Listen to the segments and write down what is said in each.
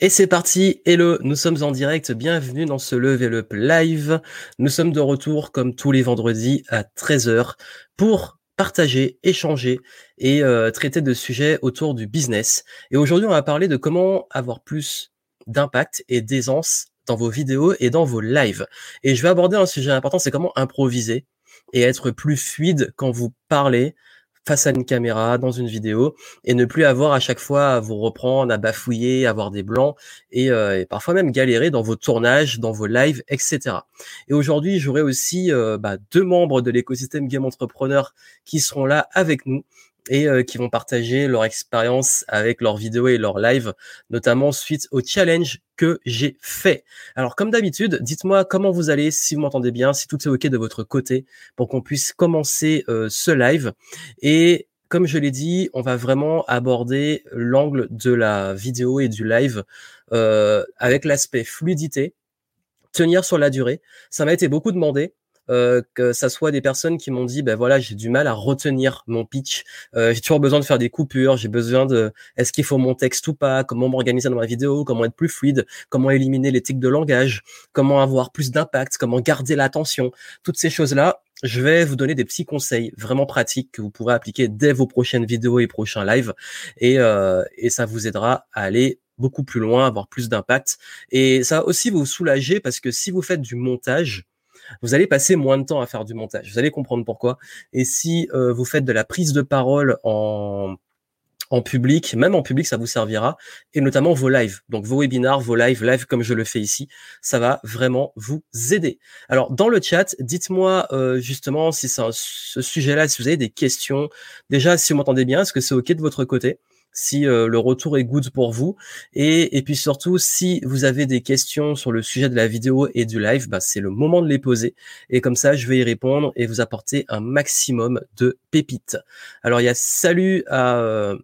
Et c'est parti, hello, nous sommes en direct, bienvenue dans ce Level Up Live. Nous sommes de retour comme tous les vendredis à 13h pour partager, échanger et euh, traiter de sujets autour du business. Et aujourd'hui, on va parler de comment avoir plus d'impact et d'aisance dans vos vidéos et dans vos lives. Et je vais aborder un sujet important, c'est comment improviser et être plus fluide quand vous parlez, face à une caméra, dans une vidéo, et ne plus avoir à chaque fois à vous reprendre, à bafouiller, avoir des blancs, et, euh, parfois même galérer dans vos tournages, dans vos lives, etc. Et aujourd'hui, j'aurai aussi euh, bah, deux membres de l'écosystème Game Entrepreneur qui seront là avec nous et euh, qui vont partager leur expérience avec leurs vidéos et leurs lives, notamment suite au challenge que j'ai fait. Alors comme d'habitude, dites-moi comment vous allez, si vous m'entendez bien, si tout est ok de votre côté, pour qu'on puisse commencer euh, ce live. Et comme je l'ai dit, on va vraiment aborder l'angle de la vidéo et du live euh, avec l'aspect fluidité, tenir sur la durée. Ça m'a été beaucoup demandé. Euh, que ça soit des personnes qui m'ont dit ben voilà j'ai du mal à retenir mon pitch. Euh, j'ai toujours besoin de faire des coupures j'ai besoin de est-ce qu'il faut mon texte ou pas comment m'organiser dans ma vidéo comment être plus fluide comment éliminer les tics de langage comment avoir plus d'impact comment garder l'attention. Toutes ces choses là je vais vous donner des petits conseils vraiment pratiques que vous pourrez appliquer dès vos prochaines vidéos et prochains lives. Et, euh, et ça vous aidera à aller beaucoup plus loin, avoir plus d'impact. Et ça aussi vous soulager parce que si vous faites du montage, vous allez passer moins de temps à faire du montage. Vous allez comprendre pourquoi. Et si euh, vous faites de la prise de parole en en public, même en public, ça vous servira, et notamment vos lives. Donc vos webinars, vos lives, live comme je le fais ici, ça va vraiment vous aider. Alors dans le chat, dites-moi euh, justement si c'est ce sujet-là, si vous avez des questions. Déjà, si vous m'entendez bien, est-ce que c'est ok de votre côté? Si euh, le retour est good pour vous. Et, et puis surtout, si vous avez des questions sur le sujet de la vidéo et du live, bah, c'est le moment de les poser. Et comme ça, je vais y répondre et vous apporter un maximum de pépites. Alors, il y a salut à euh,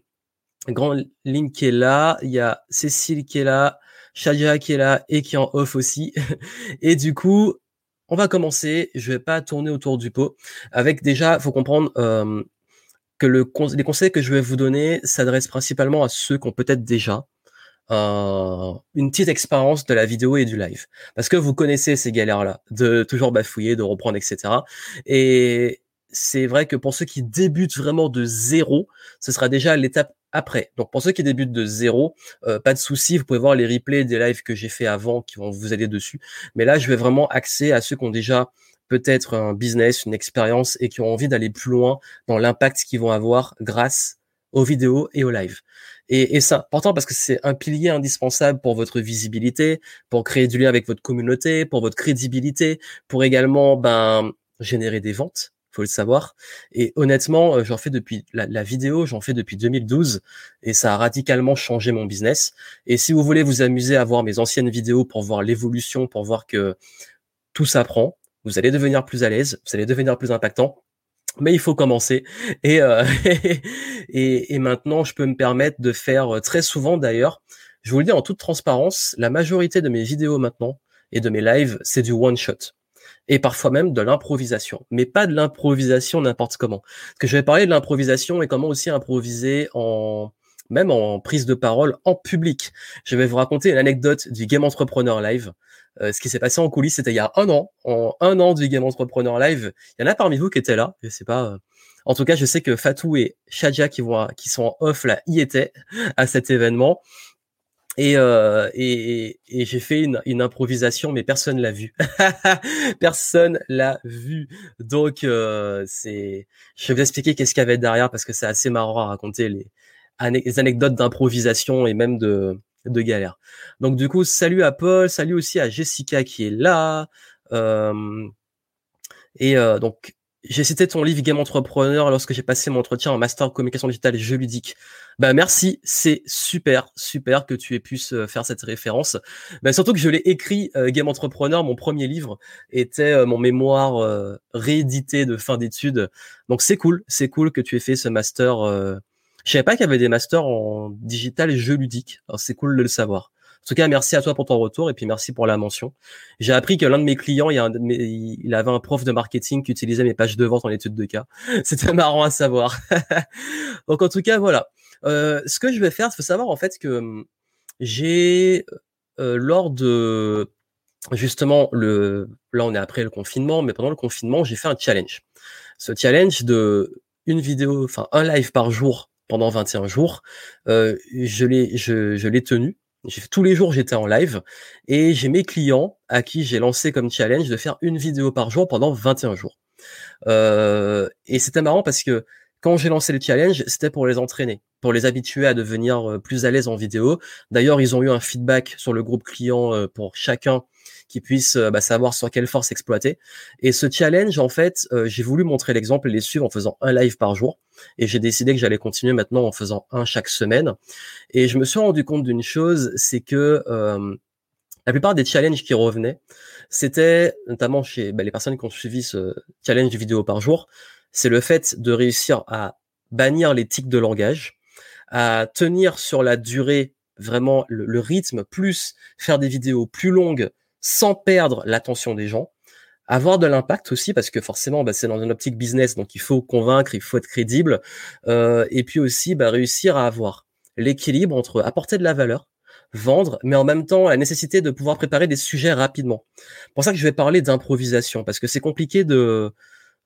Grand Link qui est là, il y a Cécile qui est là, Shadia qui est là et qui est en off aussi. et du coup, on va commencer. Je vais pas tourner autour du pot. Avec déjà, faut comprendre. Euh, que le, les conseils que je vais vous donner s'adressent principalement à ceux qui ont peut-être déjà euh, une petite expérience de la vidéo et du live. Parce que vous connaissez ces galères-là, de toujours bafouiller, de reprendre, etc. Et c'est vrai que pour ceux qui débutent vraiment de zéro, ce sera déjà l'étape après. Donc pour ceux qui débutent de zéro, euh, pas de souci, vous pouvez voir les replays des lives que j'ai fait avant qui vont vous aider dessus. Mais là, je vais vraiment axer à ceux qui ont déjà peut-être un business, une expérience et qui ont envie d'aller plus loin dans l'impact qu'ils vont avoir grâce aux vidéos et aux lives. Et, et c'est important parce que c'est un pilier indispensable pour votre visibilité, pour créer du lien avec votre communauté, pour votre crédibilité, pour également ben, générer des ventes faut le savoir. Et honnêtement, euh, j'en fais depuis la, la vidéo, j'en fais depuis 2012 et ça a radicalement changé mon business. Et si vous voulez vous amuser à voir mes anciennes vidéos pour voir l'évolution, pour voir que tout s'apprend, vous allez devenir plus à l'aise, vous allez devenir plus impactant. Mais il faut commencer. Et, euh, et, maintenant, je peux me permettre de faire euh, très souvent d'ailleurs, je vous le dis en toute transparence, la majorité de mes vidéos maintenant et de mes lives, c'est du one shot. Et parfois même de l'improvisation. Mais pas de l'improvisation n'importe comment. Parce que je vais parler de l'improvisation et comment aussi improviser en, même en prise de parole en public. Je vais vous raconter une anecdote du Game Entrepreneur Live. Euh, ce qui s'est passé en coulisses, c'était il y a un an, en un an du Game Entrepreneur Live. Il y en a parmi vous qui étaient là, je sais pas. Euh. En tout cas, je sais que Fatou et Shadia qui vont, qui sont en off là, y étaient à cet événement. Et, euh, et, et j'ai fait une, une, improvisation, mais personne l'a vu. personne l'a vu. Donc, euh, c'est, je vais vous expliquer qu'est-ce qu'il y avait derrière parce que c'est assez marrant à raconter les anecdotes d'improvisation et même de, de galère. Donc du coup, salut à Paul, salut aussi à Jessica qui est là. Euh, et euh, donc, j'ai cité ton livre Game Entrepreneur lorsque j'ai passé mon entretien en master communication digitale et jeux ludiques. Bah merci, c'est super, super que tu aies pu faire cette référence. Bah, surtout que je l'ai écrit euh, Game Entrepreneur, mon premier livre était mon mémoire réédité de fin d'études. Donc c'est cool, c'est cool que tu aies fait ce master je savais pas qu'il y avait des masters en digital et jeux ludiques. c'est cool de le savoir. En tout cas, merci à toi pour ton retour et puis merci pour la mention. J'ai appris que l'un de mes clients, il, y a un, il avait un prof de marketing qui utilisait mes pages de vente en étude de cas. C'était marrant à savoir. Donc en tout cas, voilà. Euh, ce que je vais faire, il faut savoir en fait que j'ai lors de justement le là on est après le confinement, mais pendant le confinement j'ai fait un challenge. Ce challenge de une vidéo, enfin un live par jour pendant 21 jours, je l'ai je, je l'ai tenu tous les jours, j'étais en live et j'ai mes clients à qui j'ai lancé comme challenge de faire une vidéo par jour pendant 21 jours. Euh, et c'était marrant parce que quand j'ai lancé le challenge, c'était pour les entraîner, pour les habituer à devenir euh, plus à l'aise en vidéo. D'ailleurs, ils ont eu un feedback sur le groupe client euh, pour chacun qui puisse euh, bah, savoir sur quelle force exploiter. Et ce challenge, en fait, euh, j'ai voulu montrer l'exemple et les suivre en faisant un live par jour. Et j'ai décidé que j'allais continuer maintenant en faisant un chaque semaine. Et je me suis rendu compte d'une chose, c'est que euh, la plupart des challenges qui revenaient, c'était notamment chez bah, les personnes qui ont suivi ce challenge vidéo par jour, c'est le fait de réussir à bannir les tics de langage, à tenir sur la durée vraiment le rythme, plus faire des vidéos plus longues sans perdre l'attention des gens, avoir de l'impact aussi parce que forcément bah, c'est dans une optique business donc il faut convaincre, il faut être crédible euh, et puis aussi bah, réussir à avoir l'équilibre entre apporter de la valeur, vendre, mais en même temps la nécessité de pouvoir préparer des sujets rapidement. Pour ça que je vais parler d'improvisation parce que c'est compliqué de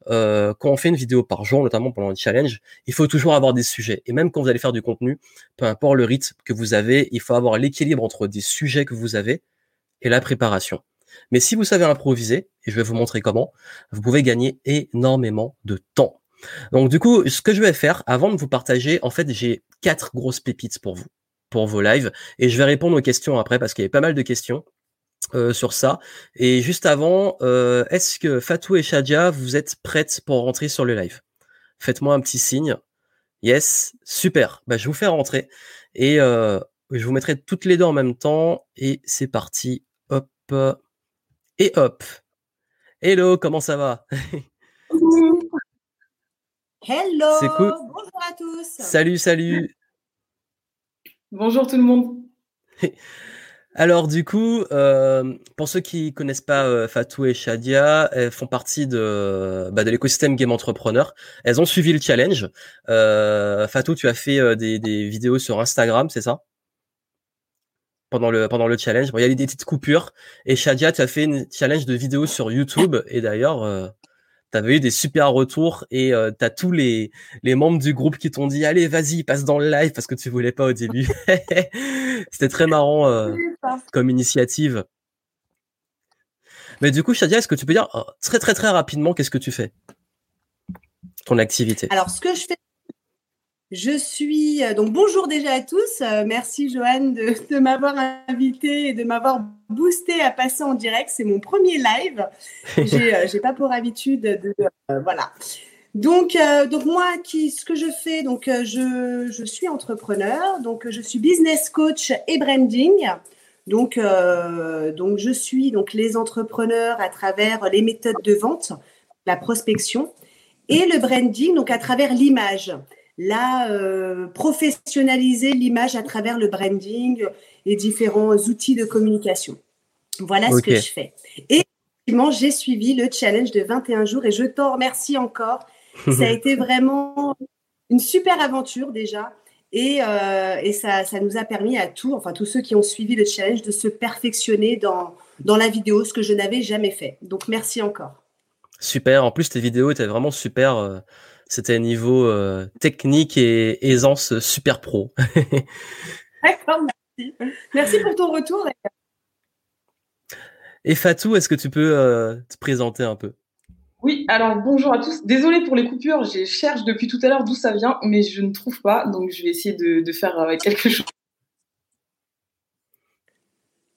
euh, quand on fait une vidéo par jour, notamment pendant un challenge, il faut toujours avoir des sujets. Et même quand vous allez faire du contenu, peu importe le rythme que vous avez, il faut avoir l'équilibre entre des sujets que vous avez et la préparation. Mais si vous savez improviser, et je vais vous montrer comment, vous pouvez gagner énormément de temps. Donc du coup, ce que je vais faire, avant de vous partager, en fait, j'ai quatre grosses pépites pour vous, pour vos lives, et je vais répondre aux questions après parce qu'il y a pas mal de questions. Euh, sur ça. Et juste avant, euh, est-ce que Fatou et Shadia, vous êtes prêtes pour rentrer sur le live? Faites-moi un petit signe. Yes, super. Bah, je vous fais rentrer et euh, je vous mettrai toutes les deux en même temps. Et c'est parti. Hop. Et hop. Hello, comment ça va? Hello. C'est cool. Bonjour à tous. Salut, salut. Bonjour tout le monde. Alors du coup, euh, pour ceux qui connaissent pas euh, Fatou et Shadia, elles font partie de, bah, de l'écosystème Game Entrepreneur. Elles ont suivi le challenge. Euh, Fatou, tu as fait euh, des, des vidéos sur Instagram, c'est ça? Pendant le pendant le challenge. Bon, il y a eu des petites coupures. Et Shadia, tu as fait une challenge de vidéos sur YouTube. Et d'ailleurs, euh, tu avais eu des super retours. Et euh, tu as tous les, les membres du groupe qui t'ont dit Allez, vas-y, passe dans le live parce que tu voulais pas au début. C'était très marrant euh, comme initiative. Mais du coup, Shadia, est-ce que tu peux dire euh, très très très rapidement qu'est-ce que tu fais? Ton activité. Alors, ce que je fais je suis euh, donc bonjour déjà à tous. Euh, merci Joanne de, m'avoir invité et de m'avoir boosté à passer en direct. C'est mon premier live. J'ai euh, pas pour habitude de voilà. Donc donc moi qui ce que je fais donc je, je suis entrepreneur donc je suis business coach et branding. Donc donc je suis donc les entrepreneurs à travers les méthodes de vente, la prospection et le branding donc à travers l'image là, euh, professionnaliser l'image à travers le branding et différents outils de communication. Voilà ce que je fais. Et effectivement, j'ai suivi le challenge de 21 jours et je t'en remercie encore. Ça a été vraiment une super aventure déjà. Et, euh, ça, nous a permis à tous, enfin tous ceux qui ont suivi le challenge, de se perfectionner dans, dans la vidéo, ce que je n'avais jamais fait. Donc merci encore. Super. En plus, tes vidéos étaient vraiment super. Euh, c'était niveau euh, technique et aisance super pro. D'accord, merci. Merci pour ton retour. Et Fatou, est-ce que tu peux euh, te présenter un peu? Oui, alors bonjour à tous. Désolée pour les coupures, je cherche depuis tout à l'heure d'où ça vient, mais je ne trouve pas, donc je vais essayer de, faire euh, quelque chose.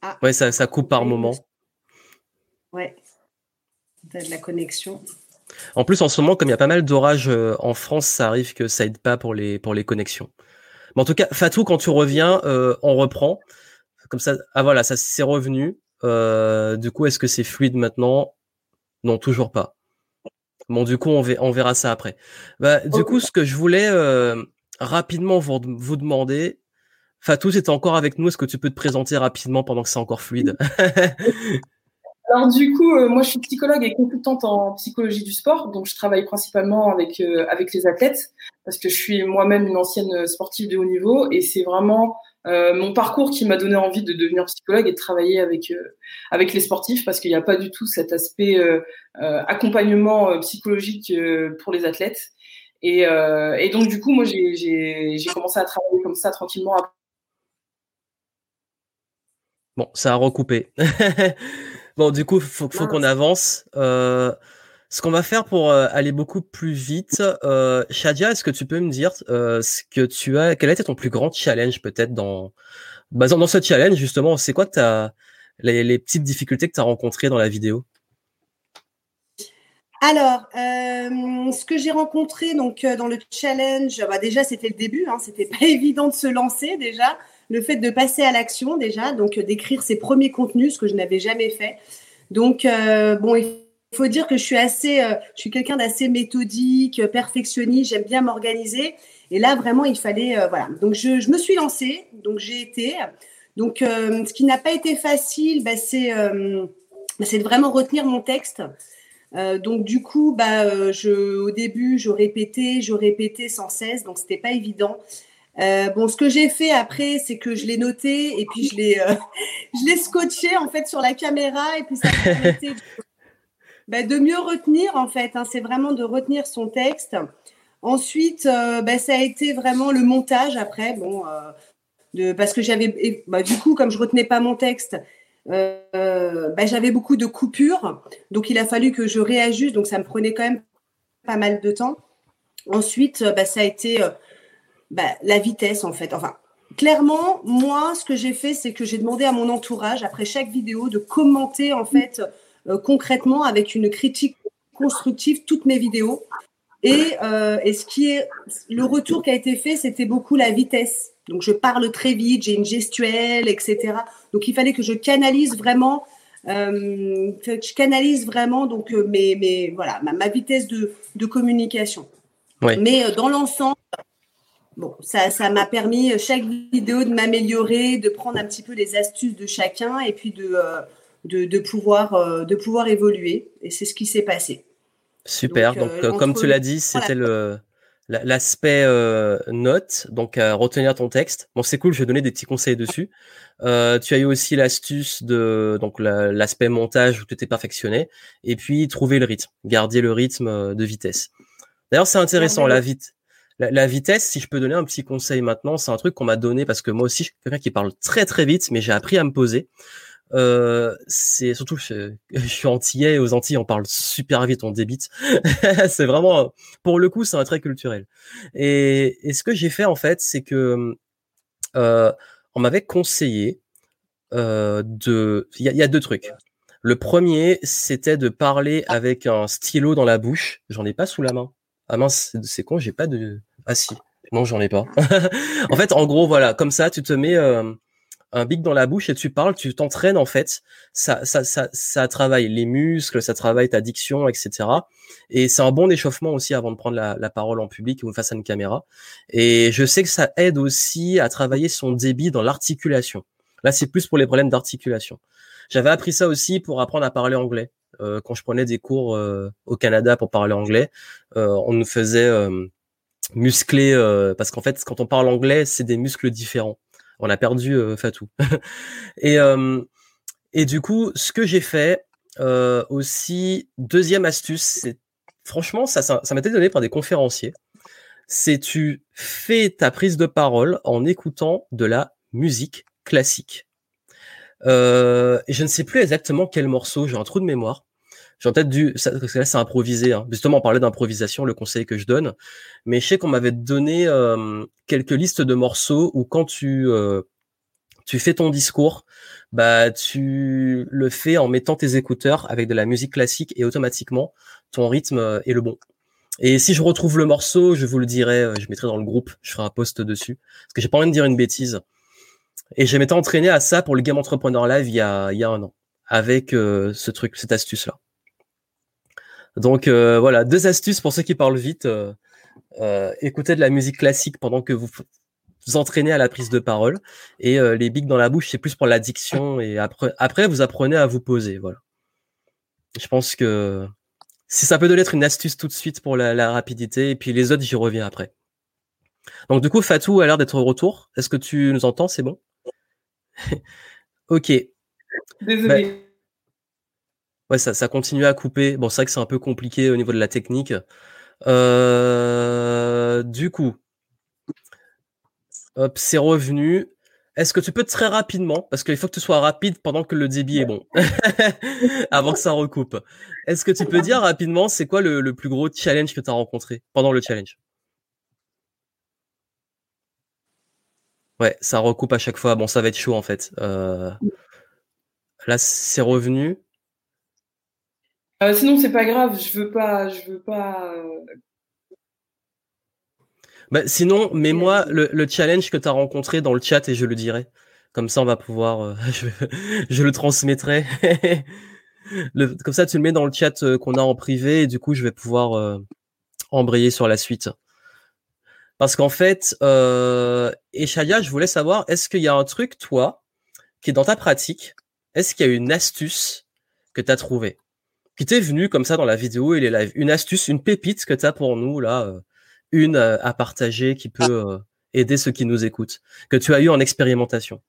Ah. Ouais, ça, ça coupe par moment. Ouais, de la connexion. En plus, en ce moment, comme il y a pas mal d'orages euh, en France, ça arrive que ça aide pas pour les, pour les connexions. Mais en tout cas, Fatou, quand tu reviens, euh, on reprend. Comme ça, ah voilà, ça c'est revenu. Euh, du coup, est-ce que c'est fluide maintenant? Non, toujours pas. Bon, du coup, on, on verra ça après. Bah, du coup, ce que je voulais rapidement vous, vous demander, Fatou, c'était encore avec nous. Est-ce que tu peux te présenter rapidement pendant que c'est encore fluide? Alors du coup, euh, moi je suis psychologue et consultante en psychologie du sport, donc je travaille principalement avec euh, avec les athlètes parce que je suis moi-même une ancienne sportive de haut niveau et c'est vraiment mon parcours qui m'a donné envie de devenir psychologue et de travailler avec avec les sportifs parce qu'il n'y a pas du tout cet aspect accompagnement psychologique pour les athlètes. Et, et, donc du coup, moi, j'ai commencé à travailler comme ça tranquillement. Bon, ça a recoupé. bon, du coup, faut, faut qu'on avance. Euh, ce qu'on va faire pour euh, aller beaucoup plus vite, euh, Shadia, est-ce que tu peux me dire euh, ce que tu as, quel a été ton plus grand challenge peut-être dans, bah, dans ce challenge justement, c'est quoi que les, les petites difficultés que tu as rencontrées dans la vidéo? Alors, euh, ce que j'ai rencontré donc euh, dans le challenge, bah déjà c'était le début, hein, c'était pas évident de se lancer déjà, le fait de passer à l'action déjà, donc euh, d'écrire ses premiers contenus, ce que je n'avais jamais fait. Donc bon, il faut dire que je suis assez, je suis quelqu'un d'assez méthodique, perfectionniste, j'aime bien m'organiser. Et là vraiment, il fallait voilà. Donc je, me suis lancée, donc j'ai été. Donc ce qui n'a pas été facile, bah, c'est bah, c'est de vraiment retenir mon texte. Euh, donc du coup, bah, euh, au début, je répétais, je répétais sans cesse, donc c'était pas évident. Euh, bon, ce que j'ai fait après, c'est que je l'ai noté et puis je l'ai, je l'ai scotché en fait sur la caméra et puis ça m'a permis de, bah, mieux retenir en fait. Hein, c'est vraiment de retenir son texte. Ensuite, bah, ça a été vraiment le montage après. Bon, parce que j'avais, bah, du coup, comme je retenais pas mon texte, euh, j'avais beaucoup de coupures, donc il a fallu que je réajuste, donc ça me prenait quand même pas mal de temps. Ensuite, ça a été euh, ben, la vitesse en fait. Enfin, clairement, moi, ce que j'ai fait, c'est que j'ai demandé à mon entourage, après chaque vidéo, de commenter en fait euh, concrètement avec une critique constructive toutes mes vidéos. Et, et ce qui est le retour qui a été fait, c'était beaucoup la vitesse. Donc je parle très vite, j'ai une gestuelle, etc. Donc il fallait que je canalise vraiment, euh, je canalise vraiment donc euh, mes, mes voilà ma, vitesse de, de communication. Mais euh, dans l'ensemble, bon, ça, ça m'a permis chaque vidéo de m'améliorer, de prendre un petit peu les astuces de chacun et puis de de, de, pouvoir de pouvoir évoluer. Et c'est ce qui s'est passé. Super. Donc, comme tu l'as dit, c'était le l'aspect euh, note, donc à retenir ton texte. Bon, c'est cool, je vais donner des petits conseils dessus. Euh, tu as eu aussi l'astuce de donc l'aspect montage où tu étais perfectionné, et puis trouver le rythme, garder le rythme euh, de vitesse. D'ailleurs, c'est intéressant la vite. La, vitesse, si je peux donner un petit conseil maintenant, c'est un truc qu'on m'a donné parce que moi aussi, je suis quelqu'un qui parle très très vite, mais j'ai appris à me poser. Euh, c'est surtout je, je, suis antillais aux Antilles on parle super vite, on débite. c'est vraiment pour le coup c'est un trait culturel. Et, ce que j'ai fait en fait, c'est que euh, on m'avait conseillé euh, de. Il y, a deux trucs. Le premier, c'était de parler avec un stylo dans la bouche. J'en ai pas sous la main. Ah mince, c'est con, j'ai pas de. Ah si. Non, j'en ai pas. en fait, en gros, voilà, comme ça, tu te mets euh, un bic dans la bouche et tu parles, tu t'entraînes en fait. Ça, ça, ça, ça travaille les muscles, ça travaille ta diction, etc. Et c'est un bon échauffement aussi avant de prendre la, la, parole en public ou face à une caméra. Et je sais que ça aide aussi à travailler son débit dans l'articulation. Là, c'est plus pour les problèmes d'articulation. J'avais appris ça aussi pour apprendre à parler anglais. Euh, quand je prenais des cours euh, au Canada pour parler anglais, euh, on nous faisait muscler parce qu'en fait, quand on parle anglais, c'est des muscles différents on a perdu Fatou. et, et du coup, ce que j'ai fait aussi, deuxième astuce, c'est franchement, ça, ça, m'a été donné par des conférenciers. C'est tu fais ta prise de parole en écoutant de la musique classique. Euh, je ne sais plus exactement quel morceau, j'ai un trou de mémoire. J'ai en tête du, parce que là c'est improvisé. Hein. Justement, on parlait d'improvisation, le conseil que je donne. Mais je sais qu'on m'avait donné euh, quelques listes de morceaux où quand tu euh, tu fais ton discours, bah tu le fais en mettant tes écouteurs avec de la musique classique et automatiquement ton rythme euh, est le bon. Et si je retrouve le morceau, je vous le dirai, je mettrai dans le groupe, je ferai un post dessus parce que j'ai pas envie de dire une bêtise. Et je m'étais entraîné à ça pour le Game Entrepreneur Live il y a, il y a un an avec ce truc, cette astuce là. Donc euh, voilà, deux astuces pour ceux qui parlent vite. Euh, euh, écoutez de la musique classique pendant que vous vous entraînez à la prise de parole et les bics dans la bouche c'est plus pour l'addiction et après après vous apprenez à vous poser voilà je pense que si ça peut donner une astuce tout de suite pour la, rapidité et puis les autres j'y reviens après Donc du coup, Fatou a l'air d'être au retour. Est-ce que tu nous entends? C'est bon? Ok. Désolé. Bah, ouais, ça, ça continue à couper. Bon, c'est vrai que c'est un peu compliqué au niveau de la technique. Euh, du coup, hop, c'est revenu. Est-ce que tu peux très rapidement, parce qu'il faut que tu sois rapide pendant que le débit est bon, avant que ça recoupe. Est-ce que tu peux dire rapidement, c'est quoi le, plus gros challenge que tu as rencontré pendant le challenge? Ouais, ça recoupe à chaque fois. Bon, ça va être chaud en fait. Euh, là, c'est revenu. Euh, sinon, c'est pas grave. Je veux pas. Je veux pas. Euh, bah, sinon, mets-moi le, le, challenge que tu as rencontré dans le chat et je le dirai. Comme ça, on va pouvoir. Euh, je, le transmettrai. comme ça, tu le mets dans le chat euh, qu'on a en privé et du coup, je vais pouvoir euh, embrayer sur la suite. Parce qu'en fait, euh, Eshaya, je voulais savoir, est-ce qu'il y a un truc, toi, qui est dans ta pratique Est-ce qu'il y a une astuce que tu as trouvée Qui t'est venue comme ça dans la vidéo et les lives? Une astuce, une pépite que tu as pour nous, là une euh, à partager qui peut euh, aider ceux qui nous écoutent, que tu as eu en expérimentation?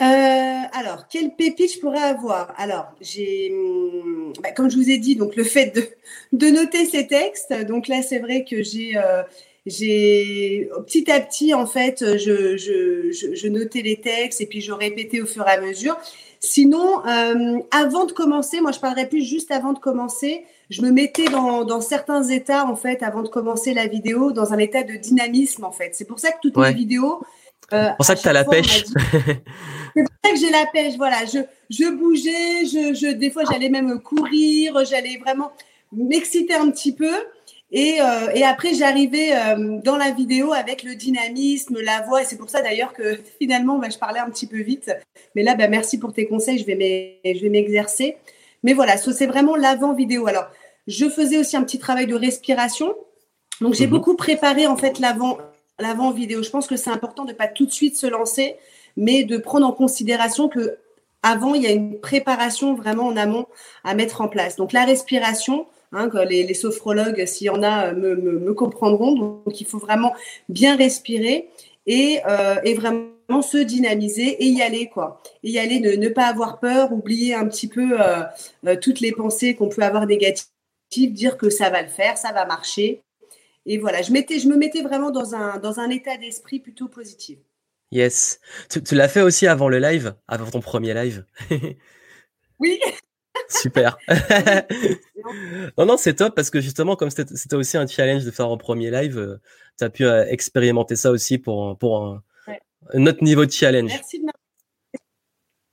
Euh, alors, quelle pépite je pourrais avoir? Alors, j'ai, hum, bah, comme je vous ai dit, donc le fait de, de noter ces textes. Donc là, c'est vrai que j'ai, j'ai petit à petit, en fait, je, je, je, notais les textes et puis je répétais au fur et à mesure. Sinon, avant de commencer, moi, je parlerai plus juste avant de commencer je me mettais dans, dans, certains états, en fait, avant de commencer la vidéo, dans un état de dynamisme, en fait. C'est pour ça que toutes mes vidéos. Euh, c'est pour ça que tu as la pêche. c'est ça que j'ai la pêche, voilà. Je, je bougeais, je, je, des fois, j'allais même courir, j'allais vraiment m'exciter un petit peu. Et, euh, et après, j'arrivais euh, dans la vidéo avec le dynamisme, la voix. Et c'est pour ça d'ailleurs que finalement, bah, je parlais un petit peu vite. Mais là, bah, merci pour tes conseils. Je vais m'exercer. Mais voilà, c'est vraiment l'avant vidéo. Alors, je faisais aussi un petit travail de respiration. Donc, j'ai mhm. beaucoup préparé en fait l'avant vidéo. Je pense que c'est important de pas tout de suite se lancer, mais de prendre en considération que avant, il y a une préparation vraiment en amont à mettre en place. Donc, la respiration, hein, les, sophrologues, s'il y en a, me, comprendront. Donc, il faut vraiment bien respirer et, euh, et vraiment se dynamiser et y aller quoi. Et y aller, ne, ne pas avoir peur, oublier un petit peu euh, euh, toutes les pensées qu'on peut avoir négatives, dire que ça va le faire, ça va marcher. Et voilà, je, me mettais vraiment dans un état d'esprit plutôt positif. Yes. Tu, tu l'as fait aussi avant le live, avant ton premier live? Oui. Super. non, non, c'est top parce que justement, comme c'était aussi un challenge de faire un premier live, euh, tu as pu expérimenter ça aussi pour, pour un, notre niveau de challenge.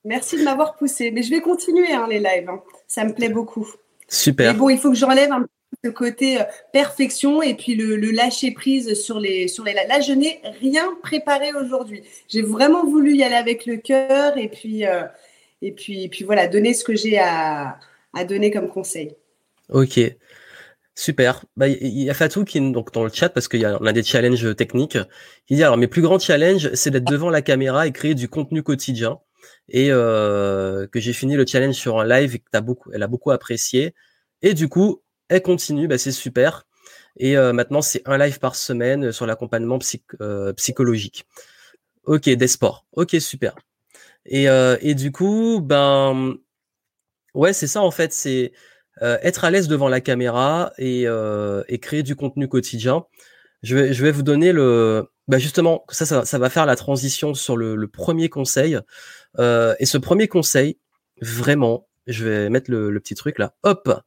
Merci de m'avoir poussé. Mais je vais continuer hein, les lives. Hein. Ça me plaît beaucoup. Super. Mais bon, il faut que j'enlève un le côté euh, perfection et puis le, lâcher prise sur les sur les là je n'ai rien préparé aujourd'hui j'ai vraiment voulu y aller avec le cœur et puis euh, et puis puis voilà donner ce que j'ai à, à donner comme conseil ok Super. Bah, il y a Fatou qui est donc dans le chat parce qu'on a, a des challenges techniques. Il dit alors mes plus grands challenges, c'est d'être devant la caméra et créer du contenu quotidien. Et euh, que j'ai fini le challenge sur un live et que as a beaucoup apprécié. Et du coup, elle continue. Bah, c'est super. Et euh, maintenant, c'est un live par semaine sur l'accompagnement euh, psychologique. Ok, des sports. Ok, super. Et, et du coup, ben ouais, c'est ça en fait. C'est euh, être à l'aise devant la caméra et, euh, et, créer du contenu quotidien. Je vais, je vais vous donner le, bah justement, ça, ça, ça, va faire la transition sur le, le premier conseil. Euh, et ce premier conseil, vraiment, je vais mettre le, le petit truc là. Hop,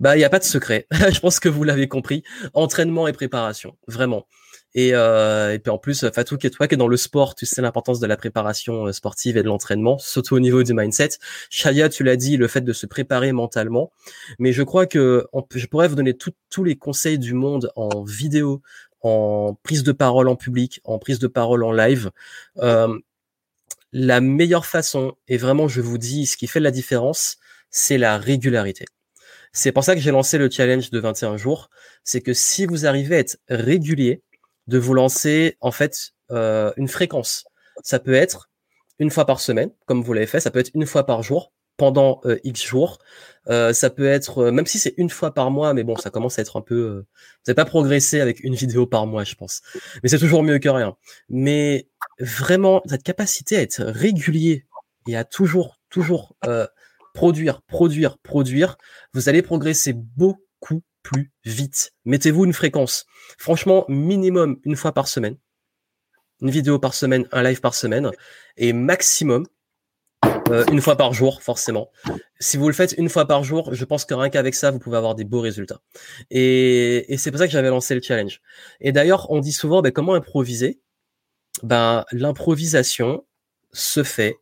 bah il n'y a pas de secret. je pense que vous l'avez compris. Entraînement et préparation, vraiment. Et, euh, et puis en plus, Fatou, qui est toi qui est dans le sport, tu sais l'importance de la préparation euh, sportive et de l'entraînement, surtout au niveau du mindset. Shaya, tu l'as dit, le fait de se préparer mentalement. Mais je crois que je pourrais vous donner tous les conseils du monde en vidéo, en prise de parole en public, en prise de parole en live. Euh, la meilleure façon, et vraiment je vous dis, ce qui fait la différence, c'est la régularité. C'est pour ça que j'ai lancé le challenge de 21 jours. C'est que si vous arrivez à être régulier, de vous lancer en fait euh, une fréquence. Ça peut être une fois par semaine, comme vous l'avez fait, ça peut être une fois par jour, pendant X jours. ça peut être, même si c'est une fois par mois, mais bon, ça commence à être un peu. vous n'avez pas progressé avec une vidéo par mois, je pense. Mais c'est toujours mieux que rien. Mais vraiment, cette capacité à être régulier et à toujours, toujours produire, produire, produire, vous allez progresser beaucoup plus vite. Mettez-vous une fréquence. Franchement, minimum une fois par semaine. Une vidéo par semaine, un live par semaine. Et maximum, euh, une fois par jour, forcément. Si vous le faites une fois par jour, je pense que rien qu'avec ça, vous pouvez avoir des beaux résultats. Et, c'est pour ça que j'avais lancé le challenge. Et d'ailleurs, on dit souvent, ben, comment improviser? Ben, L'improvisation se fait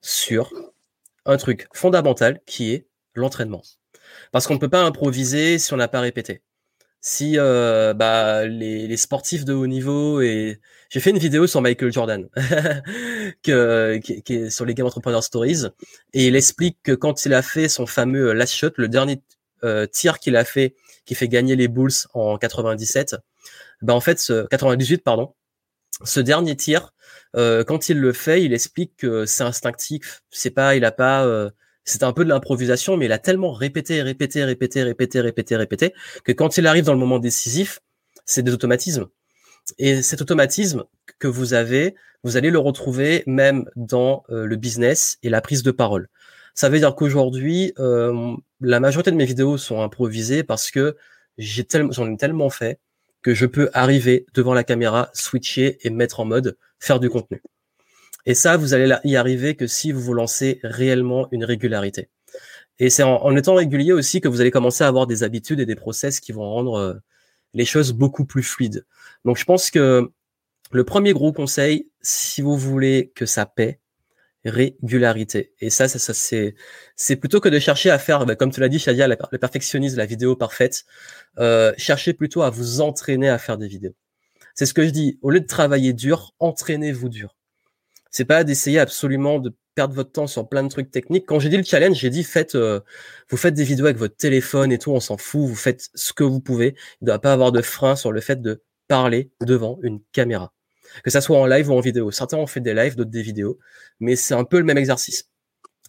sur un truc fondamental qui est l'entraînement. Parce qu'on ne peut pas improviser si on n'a pas répété. Si euh, bah, les, sportifs de haut niveau et j'ai fait une vidéo sur Michael Jordan que, qui, est sur les Game Entrepreneur Stories et il explique que quand il a fait son fameux last shot, le dernier euh, tir qu'il a fait qui fait gagner les Bulls en 97, bah en fait ce, 98 pardon, ce dernier tir euh, quand il le fait, il explique que c'est instinctif, c'est pas il a pas c'est un peu de l'improvisation, mais il a tellement répété, répété, répété, répété, répété, répété, que quand il arrive dans le moment décisif, c'est des automatismes. Et cet automatisme que vous avez, vous allez le retrouver même dans euh, le business et la prise de parole. Ça veut dire qu'aujourd'hui, euh, la majorité de mes vidéos sont improvisées parce que j'ai tellement, j'en ai tellement fait que je peux arriver devant la caméra, switcher et mettre en mode faire du contenu. Et ça, vous allez y arriver que si vous vous lancez réellement une régularité. Et c'est en, étant régulier aussi que vous allez commencer à avoir des habitudes et des process qui vont rendre euh, les choses beaucoup plus fluides. Donc je pense que le premier gros conseil, si vous voulez que ça paie, régularité. Et ça, ça, ça c'est, c'est plutôt que de chercher à faire, bah, comme tu l'as dit, Shadia, le perfectionnisme, la vidéo parfaite. Euh, cherchez plutôt à vous entraîner à faire des vidéos. C'est ce que je dis. Au lieu de travailler dur, entraînez-vous dur. C'est pas d'essayer absolument de perdre votre temps sur plein de trucs techniques. Quand j'ai dit le challenge, j'ai dit faites, euh, vous faites des vidéos avec votre téléphone et tout, on s'en fout. Vous faites ce que vous pouvez. Il ne doit pas avoir de frein sur le fait de parler devant une caméra, que ça soit en live ou en vidéo. Certains ont fait des lives, d'autres des vidéos, mais c'est un peu le même exercice.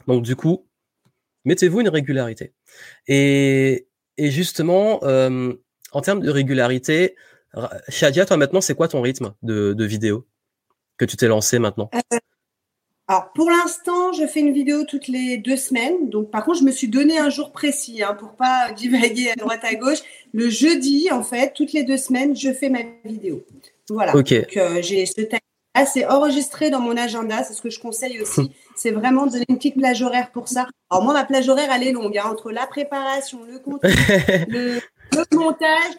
Donc du coup, mettez-vous une régularité. Et, justement, euh, en termes de régularité, Shadia, toi maintenant, c'est quoi ton rythme de, de vidéo que tu t'es lancé maintenant? Euh, Alors, pour l'instant, je fais une vidéo toutes les deux semaines. Donc, par contre, je me suis donné un jour précis hein, pour pas divaguer à droite à gauche. Le jeudi, en fait, toutes les deux semaines, je fais ma vidéo. Voilà. Donc, euh, j'ai ce là c'est enregistré dans mon agenda. C'est ce que je conseille aussi. c'est vraiment donner une petite plage horaire pour ça. Alors, moi, ma plage horaire, elle est longue. Hein, entre la préparation, le contenu, le, le montage.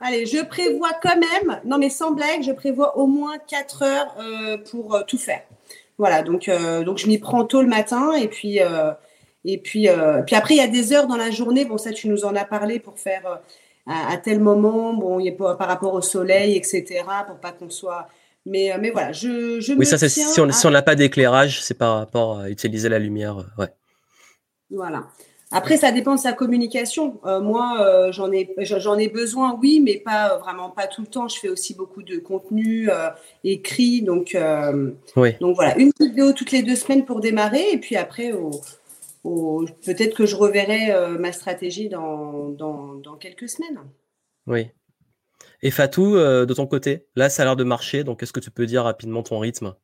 Allez, je prévois quand même, non mais sans blague, je prévois au moins 4 heures euh, pour euh, tout faire. Voilà, donc, euh, donc je m'y prends tôt le matin et puis, et puis, puis après, il y a des heures dans la journée, bon ça tu nous en as parlé pour faire à, tel moment, bon, il par rapport au soleil, etc., pour pas qu'on soit... Mais, mais voilà, je, je Oui, ça c'est si on n'a pas d'éclairage, c'est par rapport à utiliser la lumière, ouais. Voilà. Après, ça dépend de sa communication. Euh, moi, euh, j'en ai, j'en ai besoin, oui, mais pas vraiment pas tout le temps. Je fais aussi beaucoup de contenu euh, écrit, donc donc voilà, une vidéo toutes les deux semaines pour démarrer, et puis après, peut-être que je reverrai ma stratégie dans, dans, dans, quelques semaines. Oui. Et Fatou, de ton côté, là, ça a l'air de marcher. Donc, est-ce que tu peux dire rapidement ton rythme?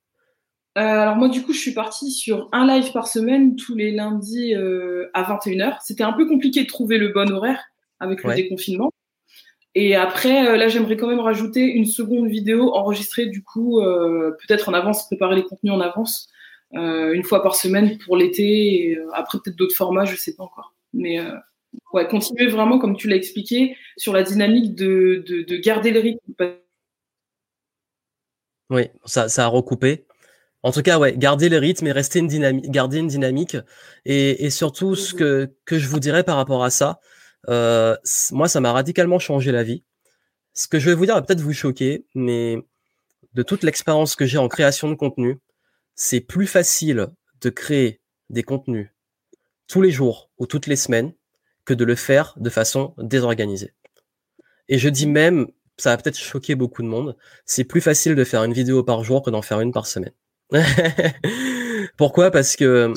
Euh, alors moi du coup je suis partie sur un live par semaine tous les lundis euh, à 21h. C'était un peu compliqué de trouver le bon horaire avec le déconfinement. Et après euh, là j'aimerais quand même rajouter une seconde vidéo enregistrée du coup peut-être en avance, préparer les contenus en avance une fois par semaine pour l'été et après peut-être d'autres formats, je sais pas encore. Mais ouais, continuer vraiment comme tu l'as expliqué sur la dynamique de, de, de garder le rythme. Oui, ça, ça a recoupé. En tout cas, ouais, garder le rythme et rester une dynamique, garder une dynamique. Et, surtout, ce que, que je vous dirais par rapport à ça, euh, moi, ça m'a radicalement changé la vie. Ce que je vais vous dire va peut-être vous choquer, mais de toute l'expérience que j'ai en création de contenu, c'est plus facile de créer des contenus tous les jours ou toutes les semaines que de le faire de façon désorganisée. Et je dis même, ça va peut-être choquer beaucoup de monde, c'est plus facile de faire une vidéo par jour que d'en faire une par semaine. Pourquoi? Parce que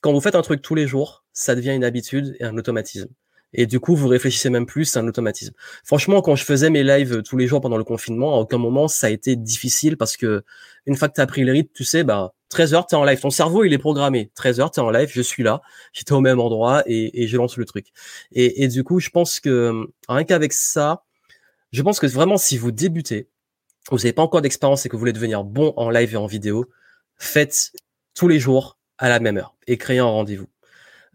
quand vous faites un truc tous les jours, ça devient une habitude et un automatisme. Et du coup, vous réfléchissez même plus, c'est un automatisme. Franchement, quand je faisais mes lives tous les jours pendant le confinement, à aucun moment ça a été difficile parce que une fois que tu as pris le rythme, tu sais, bah 13 heures, tu es en live. Ton cerveau, il est programmé. 13 heures, tu es en live, je suis là, j'étais au même endroit et, je lance le truc. Et, du coup, je pense que rien qu'avec ça, je pense que vraiment, si vous débutez, vous n'avez pas encore d'expérience et que vous voulez devenir bon en live et en vidéo, faites tous les jours à la même heure et créez un rendez-vous.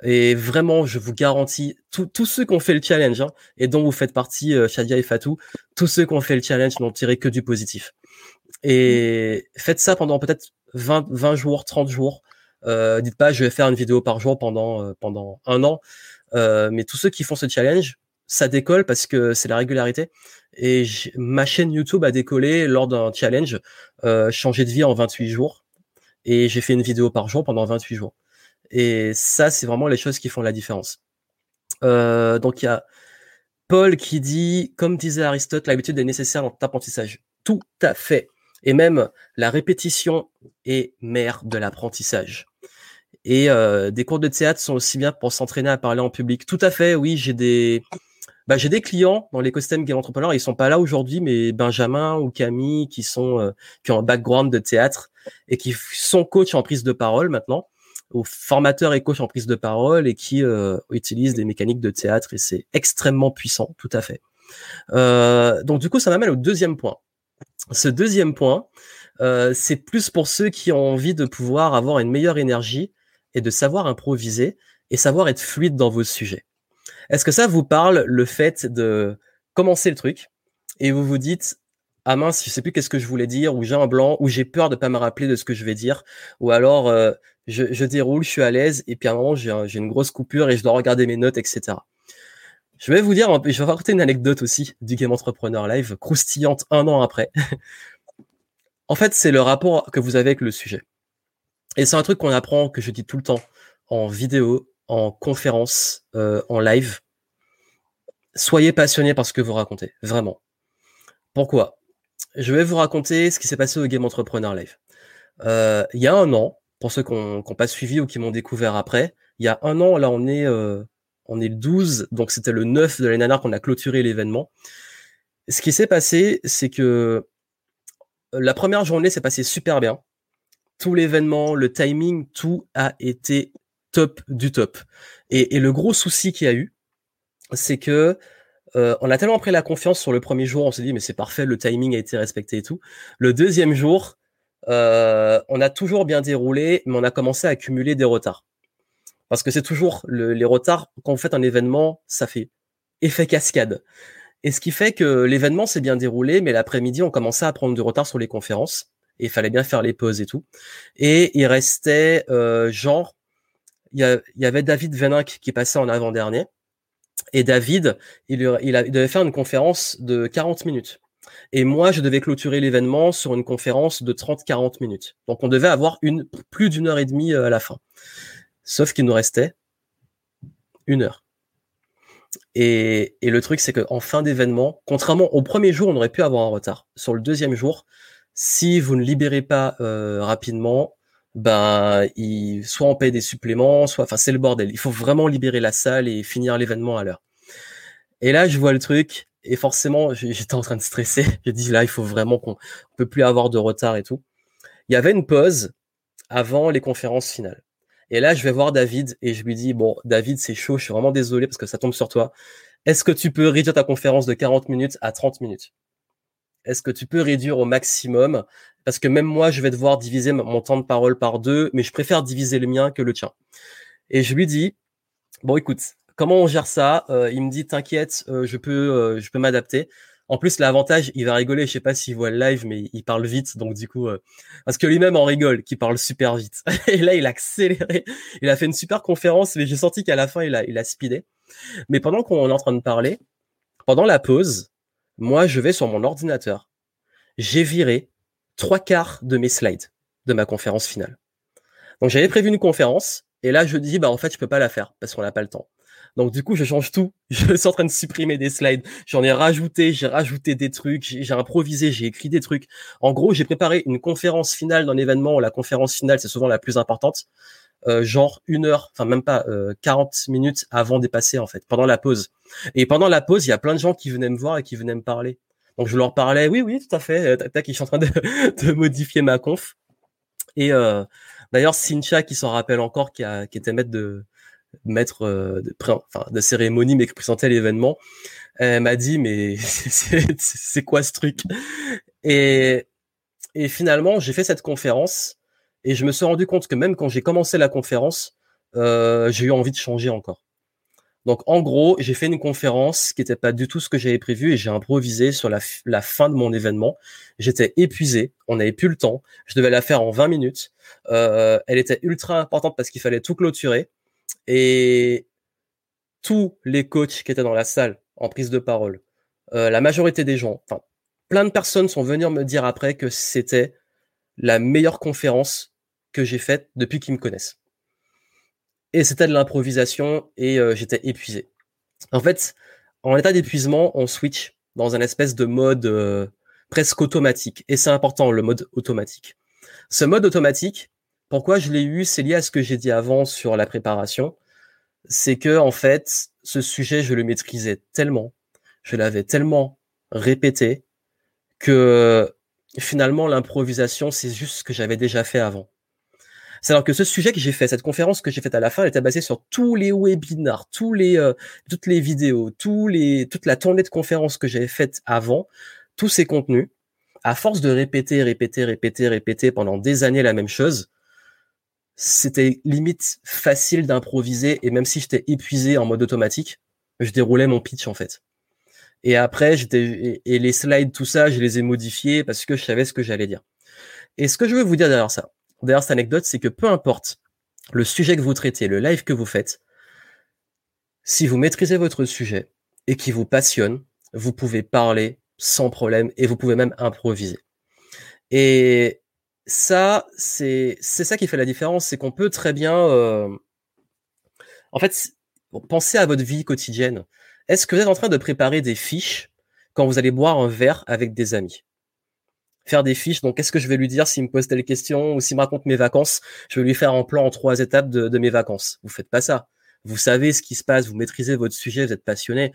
Et vraiment, je vous garantis, tous ceux qui ont fait le challenge, hein, et dont vous faites partie, euh, Shadia et Fatou, tous ceux qui ont fait le challenge n'ont tiré que du positif. Et faites ça pendant peut-être 20, 20 jours, 30 jours. Euh, dites pas, je vais faire une vidéo par jour pendant, euh, pendant un an. Euh, mais tous ceux qui font ce challenge, ça décolle parce que c'est la régularité. Et ma chaîne YouTube a décollé lors d'un challenge, euh, changer de vie en 28 jours. Et j'ai fait une vidéo par jour pendant 28 jours. Et ça, c'est vraiment les choses qui font la différence. Donc il y a Paul qui dit, comme disait Aristote, l'habitude est nécessaire dans l'apprentissage. Tout à fait. Et même la répétition est mère de l'apprentissage. Et euh, des cours de théâtre sont aussi bien pour s'entraîner à parler en public. Tout à fait, oui, j'ai des bah, j'ai des clients dans l'écosystème Game Entrepreneur, ils sont pas là aujourd'hui, mais Benjamin ou Camille qui sont euh, qui ont un background de théâtre et qui sont coach en prise de parole maintenant aux formateurs et coachs en prise de parole et qui euh, utilisent des mécaniques de théâtre et c'est extrêmement puissant, tout à fait. Euh, donc du coup, ça m'amène au deuxième point. Ce deuxième point, euh, c'est plus pour ceux qui ont envie de pouvoir avoir une meilleure énergie et de savoir improviser et savoir être fluide dans vos sujets. Est-ce que ça vous parle le fait de commencer le truc et vous vous dites ah mince, je sais plus qu'est-ce que je voulais dire, ou j'ai un blanc, ou j'ai peur de pas me rappeler de ce que je vais dire, ou alors euh, je, je, déroule, je suis à l'aise, et puis à un moment j'ai une grosse coupure et je dois regarder mes notes, etc. Je vais vous dire, je vais raconter une anecdote aussi du Game Entrepreneur Live, croustillante un an après. en fait, c'est le rapport que vous avez avec le sujet. Et c'est un truc qu'on apprend, que je dis tout le temps, en vidéo, en conférence, euh, en live. Soyez passionné par ce que vous racontez, vraiment. Pourquoi? Je vais vous raconter ce qui s'est passé au Game Entrepreneur Live. Euh, il y a un an, pour ceux qui n'ont pas suivi ou qui m'ont découvert après, il y a un an, là on est, euh, on est le 12, donc c'était le 9 de l'année dernière qu'on a clôturé l'événement. Ce qui s'est passé, c'est que la première journée s'est passée super bien. Tout l'événement, le timing, tout a été top du top. Et, et le gros souci qu'il y a eu, c'est que euh, on a tellement pris la confiance sur le premier jour, on s'est dit mais c'est parfait, le timing a été respecté et tout. Le deuxième jour, euh, on a toujours bien déroulé, mais on a commencé à accumuler des retards. Parce que c'est toujours les retards, quand vous faites un événement, ça fait effet cascade. Et ce qui fait que l'événement s'est bien déroulé, mais l'après-midi, on commençait à prendre du retard sur les conférences. Et il fallait bien faire les pauses et tout. Et il restait euh, genre, il y, avait David Veninck qui passait en avant-dernier. Et David, il, il, il, devait faire une conférence de 40 minutes. Et moi, je devais clôturer l'événement sur une conférence de 30-40 minutes. Donc, on devait avoir une, plus d'une heure et demie euh, à la fin. Sauf qu'il nous restait une heure. Et, et le truc, c'est qu'en fin d'événement, contrairement au premier jour, on aurait pu avoir un retard. Sur le deuxième jour, si vous ne libérez pas euh, rapidement, ben, il, soit on paye des suppléments, soit, enfin, c'est le bordel. Il faut vraiment libérer la salle et finir l'événement à l'heure. Et là, je vois le truc, et forcément, j'étais en train de stresser. Je dis là, il faut vraiment qu'on peut plus avoir de retard et tout. Il y avait une pause avant les conférences finales. Et là, je vais voir David et je lui dis, bon, David, c'est chaud, je suis vraiment désolé parce que ça tombe sur toi. Est-ce que tu peux réduire ta conférence de 40 minutes à 30 minutes? Est-ce que tu peux réduire au maximum? Parce que même moi, je vais devoir diviser mon temps de parole par deux, mais je préfère diviser le mien que le tien. Et je lui dis, bon, écoute, comment on gère ça? Euh, Il me dit, t'inquiète, euh, je peux, euh, je peux m'adapter. En plus, l'avantage, il va rigoler. Je sais pas s'il voit le live, mais il parle vite, donc du coup, parce que lui-même en rigole, qui parle super vite. Et là, il a accéléré. Il a fait une super conférence, mais j'ai senti qu'à la fin, il a, il a speedé. Mais pendant qu'on est en train de parler, pendant la pause, moi, je vais sur mon ordinateur. J'ai viré trois quarts de mes slides de ma conférence finale. Donc j'avais prévu une conférence et là je dis bah en fait je peux pas la faire parce qu'on n'a pas le temps. Donc du coup je change tout. Je suis en train de supprimer des slides. J'en ai rajouté, j'ai rajouté des trucs, j'ai improvisé, j'ai écrit des trucs. En gros j'ai préparé une conférence finale d'un événement où la conférence finale c'est souvent la plus importante. genre une heure, enfin même pas 40 minutes avant de passer en fait, pendant la pause. Et pendant la pause, il y a plein de gens qui venaient me voir et qui venaient me parler. Donc je leur parlais, oui, oui, tout à fait. Tac, je suis en train de, de modifier ma conf. Et euh, d'ailleurs, Cynthia, qui s'en rappelle encore, qui, a, qui était maître de maître euh, de, enfin, de cérémonie, mais qui présentait l'événement, elle m'a dit, mais c'est quoi ce truc? Et, et finalement, j'ai fait cette conférence et je me suis rendu compte que même quand j'ai commencé la conférence, euh, j'ai eu envie de changer encore. Donc en gros, j'ai fait une conférence qui n'était pas du tout ce que j'avais prévu et j'ai improvisé sur la, fin de mon événement. J'étais épuisé, on n'avait plus le temps. Je devais la faire en 20 minutes. Euh, elle était ultra importante parce qu'il fallait tout clôturer. Et tous les coachs qui étaient dans la salle en prise de parole, euh, la majorité des gens, enfin plein de personnes sont venues me dire après que c'était la meilleure conférence que j'ai faite depuis qu'ils me connaissent et c'était de l'improvisation et euh, j'étais épuisé. En fait, en état d'épuisement, on switch dans un espèce de mode euh, presque automatique et c'est important le mode automatique. Ce mode automatique, pourquoi je l'ai eu, c'est lié à ce que j'ai dit avant sur la préparation, c'est que en fait, ce sujet, je le maîtrisais tellement, je l'avais tellement répété que finalement l'improvisation, c'est juste ce que j'avais déjà fait avant. C'est alors que ce sujet que j'ai fait, cette conférence que j'ai faite à la fin, elle était basée sur tous les webinars, tous les, euh, toutes les vidéos, tous les, toute la tournée de conférences que j'avais faites avant, tous ces contenus. À force de répéter, répéter, répéter, répéter pendant des années la même chose, c'était limite facile d'improviser et même si j'étais épuisé en mode automatique, je déroulais mon pitch en fait. Et après, j'étais et les slides, tout ça, je les ai modifiés parce que je savais ce que j'allais dire. Et ce que je veux vous dire derrière ça, D'ailleurs, cette anecdote, c'est que peu importe le sujet que vous traitez, le live que vous faites, si vous maîtrisez votre sujet et qui vous passionne, vous pouvez parler sans problème et vous pouvez même improviser. Et ça, c'est ça qui fait la différence, c'est qu'on peut très bien, euh, en fait, penser à votre vie quotidienne. Est-ce que vous êtes en train de préparer des fiches quand vous allez boire un verre avec des amis? Faire des fiches. Donc, qu'est-ce que je vais lui dire s'il me pose telle question ou s'il me raconte mes vacances? Je vais lui faire un plan en trois étapes de, mes vacances. Vous faites pas ça. Vous savez ce qui se passe, vous maîtrisez votre sujet, vous êtes passionné.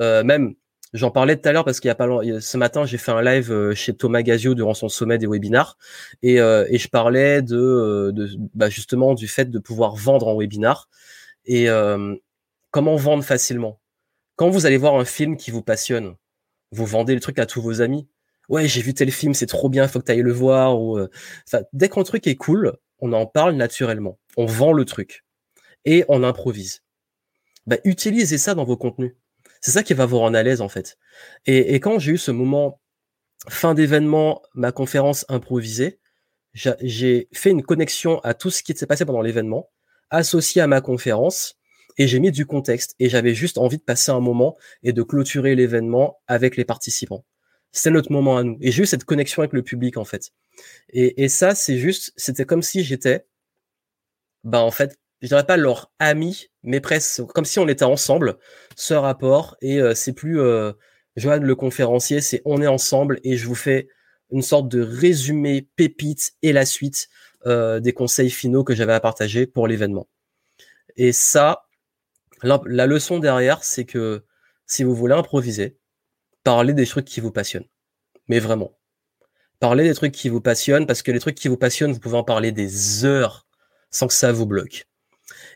Euh, même, j'en parlais tout à l'heure parce qu'il y a pas ce matin, j'ai fait un live euh, chez Thomas Gazio durant son sommet des webinars et, euh, je parlais de, de bah justement du fait de pouvoir vendre en webinar et comment vendre facilement? Quand vous allez voir un film qui vous passionne, vous vendez le truc à tous vos amis ouais, j'ai vu tel film, c'est trop bien, faut que tu ailles le voir. Euh, dès qu'un truc est cool, on en parle naturellement. On vend le truc et on improvise. Bah, utilisez ça dans vos contenus. C'est ça qui va vous rendre à l'aise en fait. Et, quand j'ai eu ce moment fin d'événement, ma conférence improvisée, j'ai fait une connexion à tout ce qui s'est passé pendant l'événement, associé à ma conférence, et j'ai mis du contexte. Et j'avais juste envie de passer un moment et de clôturer l'événement avec les participants c'est notre moment à nous. Et j'ai eu cette connexion avec le public, en fait. Et, et ça, c'est juste, c'était comme si j'étais, bah, en fait, je dirais pas leur ami, mais presque, comme si on était ensemble, ce rapport. Et euh, c'est plus euh, Johan le conférencier, c'est on est ensemble et je vous fais une sorte de résumé pépite et la suite euh, des conseils finaux que j'avais à partager pour l'événement. Et ça, la leçon derrière, c'est que si vous voulez improviser, parlez des trucs qui vous passionnent. Mais vraiment. Parlez des trucs qui vous passionnent parce que les trucs qui vous passionnent, vous pouvez en parler des heures sans que ça vous bloque.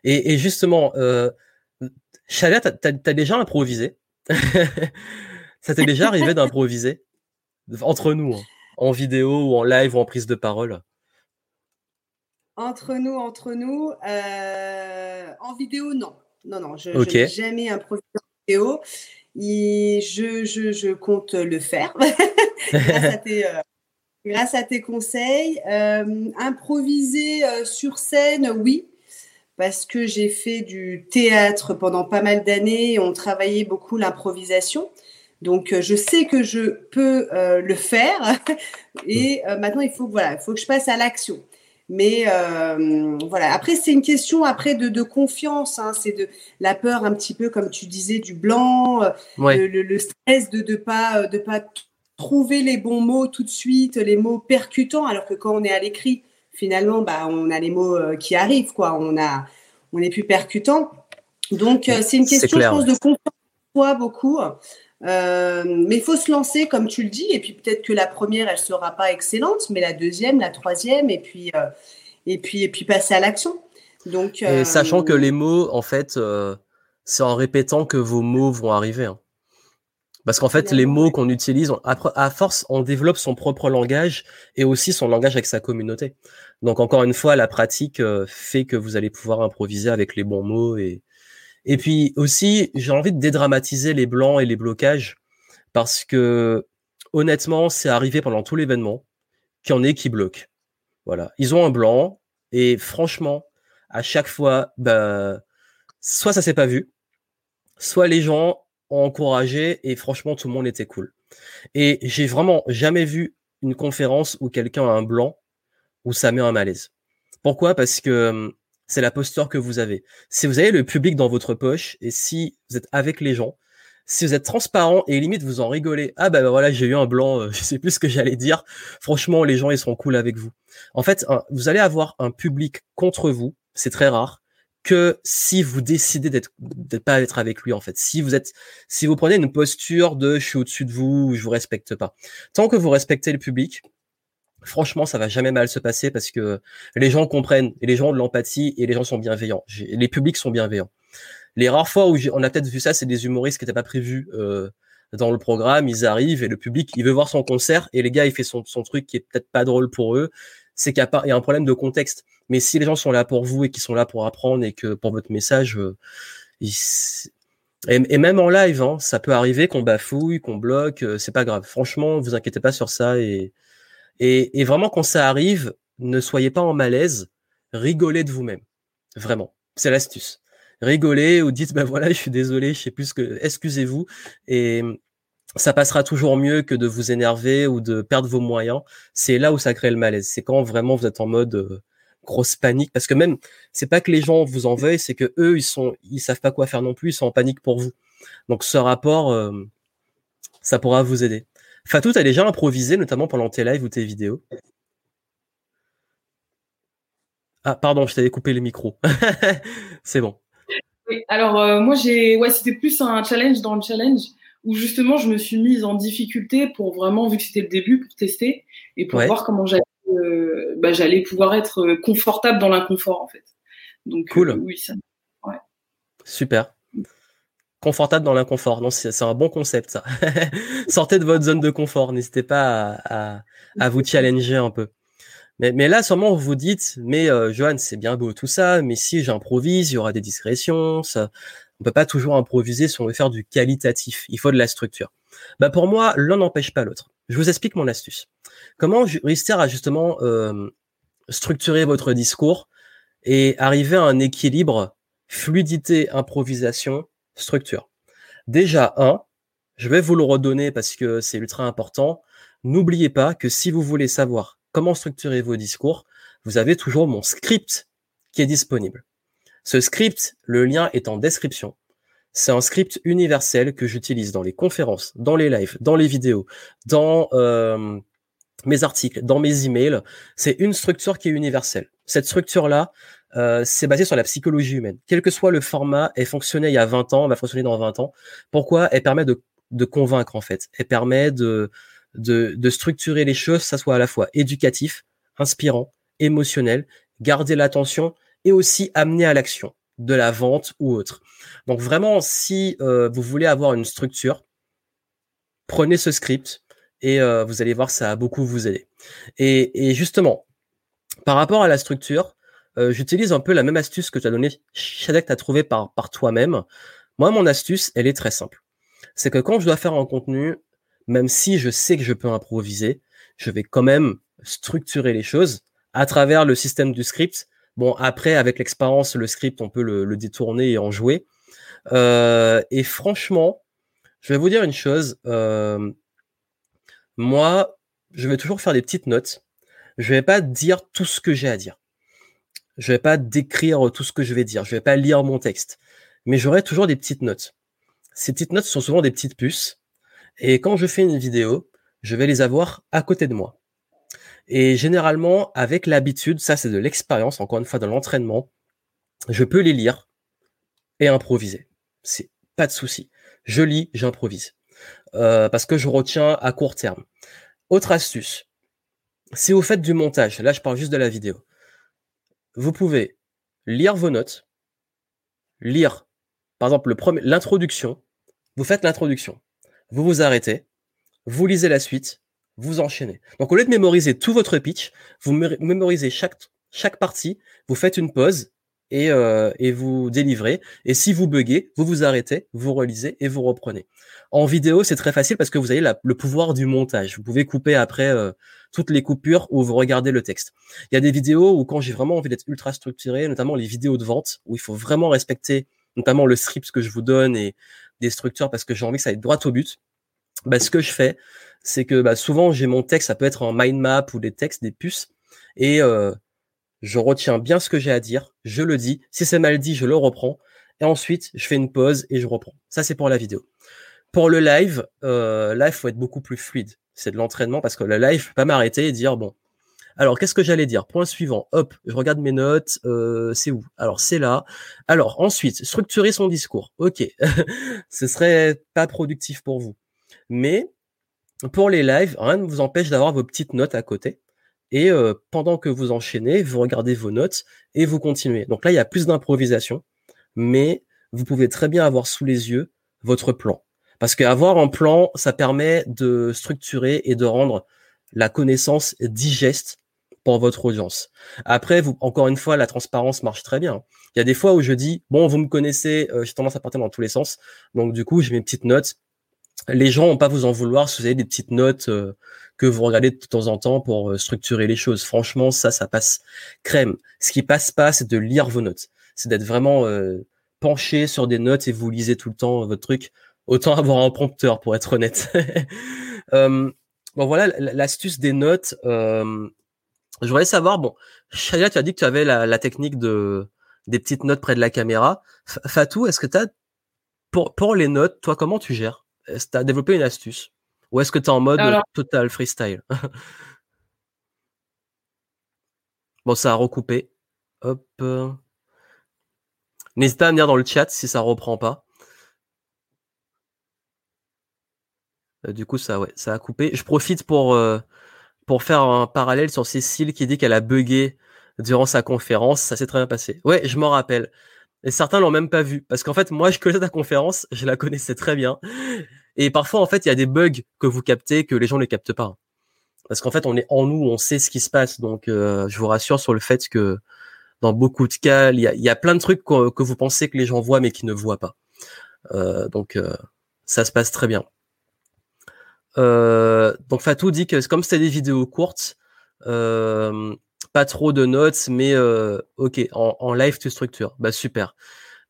Et, justement, euh, Chalia, t'as as, déjà improvisé? Ça t'est déjà arrivé d'improviser? Entre nous, hein, en vidéo ou en live ou en prise de parole? Entre nous, entre nous, euh, en vidéo, non. Non, non, je n'ai jamais improvisé en vidéo. Et je, je, je, compte le faire. Euh, grâce, à tes, conseils. Euh, improviser sur scène, oui, parce que j'ai fait du théâtre pendant pas mal d'années et on travaillait beaucoup l'improvisation. Donc, je sais que je peux le faire. Et maintenant, il faut, voilà, il faut que je passe à l'action. Mais euh, voilà. Après, c'est une question après de, confiance. Hein. C'est de la peur un petit peu, comme tu disais, du blanc, euh, le, stress de ne pas de pas trouver les bons mots tout de suite, les mots percutants. Alors que quand on est à l'écrit, finalement, bah, on a les mots qui arrivent, quoi. On a, on est plus percutant. Donc, c'est une question, je pense, de confiance beaucoup. mais il faut se lancer, comme tu le dis, et puis peut-être que la première, elle sera pas excellente, mais la deuxième, la troisième, et puis, et puis, et puis passer à l'action. Donc, et sachant que les mots, en fait, c'est en répétant que vos mots vont arriver. Hein. Parce qu'en fait, les mots qu'on utilise, à force, on développe son propre langage et aussi son langage avec sa communauté. Donc, encore une fois, la pratique euh, fait que vous allez pouvoir improviser avec les bons mots. Et, et puis aussi, j'ai envie de dédramatiser les blancs et les blocages parce que, honnêtement, c'est arrivé pendant tout l'événement qu'il y en ait qui bloquent. Voilà. Ils ont un blanc et franchement, à chaque fois, bah, soit ça s'est pas vu, soit les gens ont encouragé et franchement tout le monde était cool. Et j'ai vraiment jamais vu une conférence où quelqu'un a un blanc où ça met un malaise. Pourquoi? Parce que hum, c'est la posture que vous avez. Si vous avez le public dans votre poche et si vous êtes avec les gens, si vous êtes transparent et limite vous en rigolez, ah bah, voilà j'ai eu un blanc, euh, je sais plus ce que j'allais dire. Franchement les gens ils seront cool avec vous. En fait vous allez avoir un public contre vous, c'est très rare que si vous décidez d'être pas être avec lui en fait. Si vous êtes si vous prenez une posture de je suis au-dessus de vous, je vous respecte pas. Tant que vous respectez le public, franchement, ça va jamais mal se passer parce que les gens comprennent et les gens ont de l'empathie et les gens sont bienveillants. Les publics sont bienveillants. Les rares fois où on a peut-être vu ça, c'est des humoristes qui n'étaient pas prévus euh, dans le programme. Ils arrivent et le public, il veut voir son concert et les gars, il fait son, son truc qui est peut-être pas drôle pour eux. C'est qu'il y, y, a un problème de contexte. Mais si les gens sont là pour vous et qui sont là pour apprendre et que pour votre message, euh, et, même en live, hein, ça peut arriver qu'on bafouille, qu'on bloque, euh, c'est pas grave. Franchement, vous inquiétez pas sur ça et, et, vraiment quand ça arrive, ne soyez pas en malaise, rigolez de vous-même. Vraiment, c'est l'astuce. Rigolez ou dites ben voilà, je suis désolé, je sais plus ce que, excusez-vous et ça passera toujours mieux que de vous énerver ou de perdre vos moyens. C'est là où ça crée le malaise. C'est quand vraiment vous êtes en mode euh, grosse panique parce que même c'est pas que les gens vous en veuillent, c'est que eux ils sont ils savent pas quoi faire non plus, ils sont en panique pour vous. Donc ce rapport euh, ça pourra vous aider. Fatou, as déjà improvisé notamment pendant tes lives ou tes vidéos? Ah pardon, je t'avais coupé le micro. c'est bon. alors euh, moi j'ai ouais, c'était plus un challenge dans le challenge où justement je me suis mise en difficulté pour vraiment vu que c'était le début pour tester et pour voir comment j'allais euh, bah, j'allais pouvoir être euh, confortable dans l'inconfort en fait. Donc cool. Euh, oui, ça. Super. Confortable dans l'inconfort. Non, c'est un bon concept ça. Sortez de votre zone de confort. N'hésitez pas à, à, vous challenger un peu. Mais, mais, là, sûrement, vous vous dites, mais Johan, c'est bien beau tout ça, mais si j'improvise, il y aura des discrétions. Ça... On peut pas toujours improviser si on veut faire du qualitatif. Il faut de la structure. Bah pour moi, l'un n'empêche pas l'autre. Je vous explique mon astuce. Comment réussir à justement euh, structurer votre discours et arriver à un équilibre fluidité, improvisation, structure? Déjà, un, je vais vous le redonner parce que c'est ultra important. N'oubliez pas que si vous voulez savoir comment structurer vos discours, vous avez toujours mon script qui est disponible. Ce script, le lien est en description. C'est un script universel que j'utilise dans les conférences, dans les lives, dans les vidéos, dans euh, mes articles, dans mes emails. C'est une structure qui est universelle. Cette structure-là, euh, c'est basé sur la psychologie humaine. Quel que soit le format, elle fonctionnait il y a 20 ans, elle va fonctionner dans 20 ans. Pourquoi? Elle permet de, convaincre en fait. Elle permet de, de, de structurer les choses, ça soit à la fois éducatif, inspirant, émotionnel, garder l'attention et aussi amener à l'action de la vente ou autre. Donc vraiment, si euh, vous voulez avoir une structure, prenez ce script et euh, vous allez voir, ça va beaucoup vous aider. Et, justement, par rapport à la structure, euh, j'utilise un peu la même astuce que tu as donnée, Shadek, tu as trouvé par, par toi-même. Moi, mon astuce, elle est très simple. C'est que quand je dois faire un contenu, même si je sais que je peux improviser, je vais quand même structurer les choses à travers le système du script Bon, après, avec l'expérience, le script, on peut le, détourner et en jouer. Euh, et franchement, je vais vous dire une chose. Euh, moi, je vais toujours faire des petites notes. Je vais pas dire tout ce que j'ai à dire. Je vais pas décrire tout ce que je vais dire. Je vais pas lire mon texte. Mais j'aurai toujours des petites notes. Ces petites notes sont souvent des petites puces. Et quand je fais une vidéo, je vais les avoir à côté de moi. Et généralement, avec l'habitude, ça c'est de l'expérience, encore une fois de l'entraînement, je peux les lire et improviser. C'est pas de souci. Je lis, j'improvise. Euh, parce que je retiens à court terme. Autre astuce, si vous faites du montage, là je parle juste de la vidéo, vous pouvez lire vos notes, lire par exemple l'introduction, vous faites l'introduction, vous vous arrêtez, vous lisez la suite, vous enchaînez. Donc au lieu de mémoriser tout votre pitch, vous mémorisez chaque, chaque partie, vous faites une pause et, euh, et vous délivrez. Et si vous buguez, vous vous arrêtez, vous relisez et vous reprenez. En vidéo, c'est très facile parce que vous avez le pouvoir du montage. Vous pouvez couper après euh, toutes les coupures où vous regardez le texte. Il y a des vidéos où quand j'ai vraiment envie d'être ultra structuré, notamment les vidéos de vente, où il faut vraiment respecter notamment le script que je vous donne et des structures parce que j'ai envie que ça aille droit au but. Bah, ce que je fais, c'est que bah, souvent j'ai mon texte, ça peut être en mind map ou des textes, des puces, et euh, je retiens bien ce que j'ai à dire, je le dis. Si c'est mal dit, je le reprends. Et ensuite, je fais une pause et je reprends. Ça, c'est pour la vidéo. Pour le live, euh, là, il faut être beaucoup plus fluide. C'est de l'entraînement parce que le live, je peux pas m'arrêter et dire, bon, alors qu'est-ce que j'allais dire? Point suivant, hop, je regarde mes notes, euh, c'est où? Alors, c'est là. Alors, ensuite, structurer son discours. Ok, ce serait pas productif pour vous. Mais pour les lives, rien ne vous empêche d'avoir vos petites notes à côté. Et euh, pendant que vous enchaînez, vous regardez vos notes et vous continuez. Donc là, il y a plus d'improvisation, mais vous pouvez très bien avoir sous les yeux votre plan. Parce qu'avoir un plan, ça permet de structurer et de rendre la connaissance digeste pour votre audience. Après, encore une fois, la transparence marche très bien. Il y a des fois où je dis, bon, vous me connaissez, euh, j'ai tendance à partir dans tous les sens. Donc, du coup, j'ai mes petites notes. Les gens vont pas vous en vouloir si vous avez des petites notes euh, que vous regardez de temps en temps pour euh, structurer les choses. Franchement, ça, ça passe crème. Ce qui passe pas, c'est de lire vos notes. C'est d'être vraiment euh, penché sur des notes et vous lisez tout le temps votre truc. Autant avoir un prompteur, pour être honnête. bon, voilà l'astuce des notes. Je voudrais savoir, bon, Shaya, tu as dit que tu avais la, technique de des petites notes près de la caméra. Fatou, est-ce que tu as pour les notes, toi, comment tu gères? Est-ce que tu as développé une astuce? Ou est-ce que tu es en mode total freestyle? Bon, ça a recoupé. Hop. N'hésitez pas à venir dans le chat si ça reprend pas. Euh, du coup, ça, ouais, ça a coupé. Je profite pour, euh, pour faire un parallèle sur Cécile qui dit qu'elle a bugué durant sa conférence. Ça s'est très bien passé. Ouais, je m'en rappelle. Et certains l'ont même pas vu. Parce qu'en fait, moi, je connaissais ta conférence, je la connaissais très bien. Et parfois, en fait, il y a des bugs que vous captez que les gens ne captent pas. Parce qu'en fait, on est en nous, on sait ce qui se passe. Donc, euh, je vous rassure sur le fait que dans beaucoup de cas, il y a, plein de trucs que, vous pensez que les gens voient, mais qui ne voient pas. Euh, donc, euh, ça se passe très bien. Euh, donc, Fatou dit que comme c'était des vidéos courtes, euh, pas trop de notes, mais ok, en, en live, tu structures. Bah, super.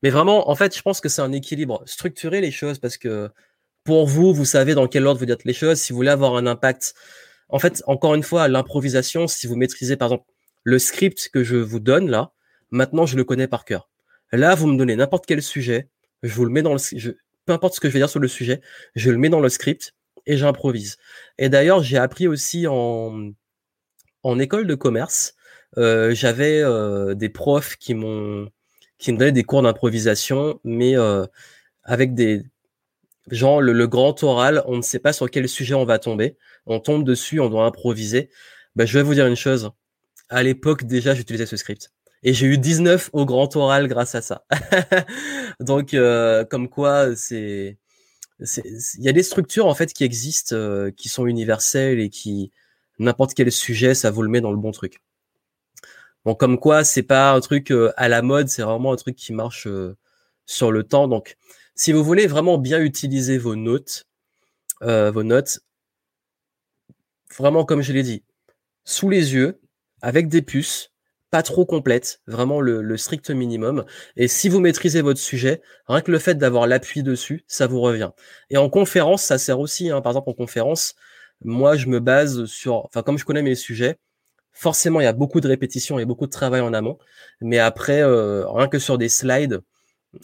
Mais vraiment, en fait, je pense que c'est un équilibre. Structurer les choses parce que pour vous, vous savez dans quel ordre vous dites les choses. Si vous voulez avoir un impact, en fait, encore une fois, l'improvisation, si vous maîtrisez par exemple le script que je vous donne là, maintenant je le connais par cœur. Là, vous me donnez n'importe quel sujet, je vous le mets dans le, je, peu importe ce que je vais dire sur le sujet, je le mets dans le script et j'improvise. Et d'ailleurs, j'ai appris aussi en en école de commerce, euh, j'avais euh, des profs qui m'ont qui me donnaient des cours d'improvisation, mais euh, avec des genre le, grand oral, on ne sait pas sur quel sujet on va tomber. On tombe dessus, on doit improviser. Ben, je vais vous dire une chose. À l'époque, déjà, j'utilisais ce script. Et j'ai eu 19 au grand oral grâce à ça. Donc, euh, comme quoi, c'est, il y a des structures en fait qui existent, euh, qui sont universelles et qui n'importe quel sujet, ça vous le met dans le bon truc. Donc, comme quoi, c'est pas un truc euh, à la mode, c'est vraiment un truc qui marche sur le temps. Donc, si vous voulez vraiment bien utiliser vos notes, euh, vos notes, vraiment comme je l'ai dit, sous les yeux, avec des puces, pas trop complètes, vraiment le, strict minimum. Et si vous maîtrisez votre sujet, rien que le fait d'avoir l'appui dessus, ça vous revient. Et en conférence, ça sert aussi. Hein. Par exemple, en conférence, moi, je me base sur, enfin, comme je connais mes sujets, forcément, il y a beaucoup de répétitions et beaucoup de travail en amont. Mais après, euh, rien que sur des slides,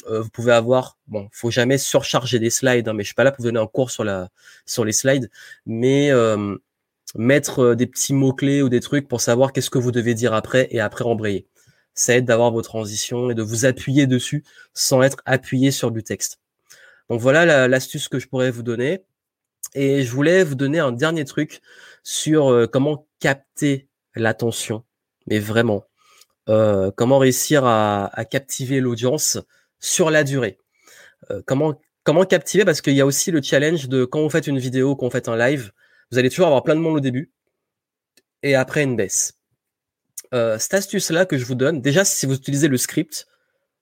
euh, vous pouvez avoir, bon, faut jamais surcharger des slides, hein, mais je suis pas là pour vous donner un cours sur la sur les slides, mais euh, mettre des petits mots-clés ou des trucs pour savoir qu'est-ce que vous devez dire après et après embrayer. Ça aide d'avoir vos transitions et de vous appuyer dessus sans être appuyé sur du texte. Donc voilà l'astuce que je pourrais vous donner. Et je voulais vous donner un dernier truc sur comment capter l'attention, mais vraiment. Euh, comment réussir à, captiver l'audience sur la durée. Euh, comment comment captiver? Parce qu'il y a aussi le challenge de quand vous faites une vidéo, quand vous faites un live, vous allez toujours avoir plein de monde au début et après une baisse. Euh, cette astuce là que je vous donne, déjà si vous utilisez le script,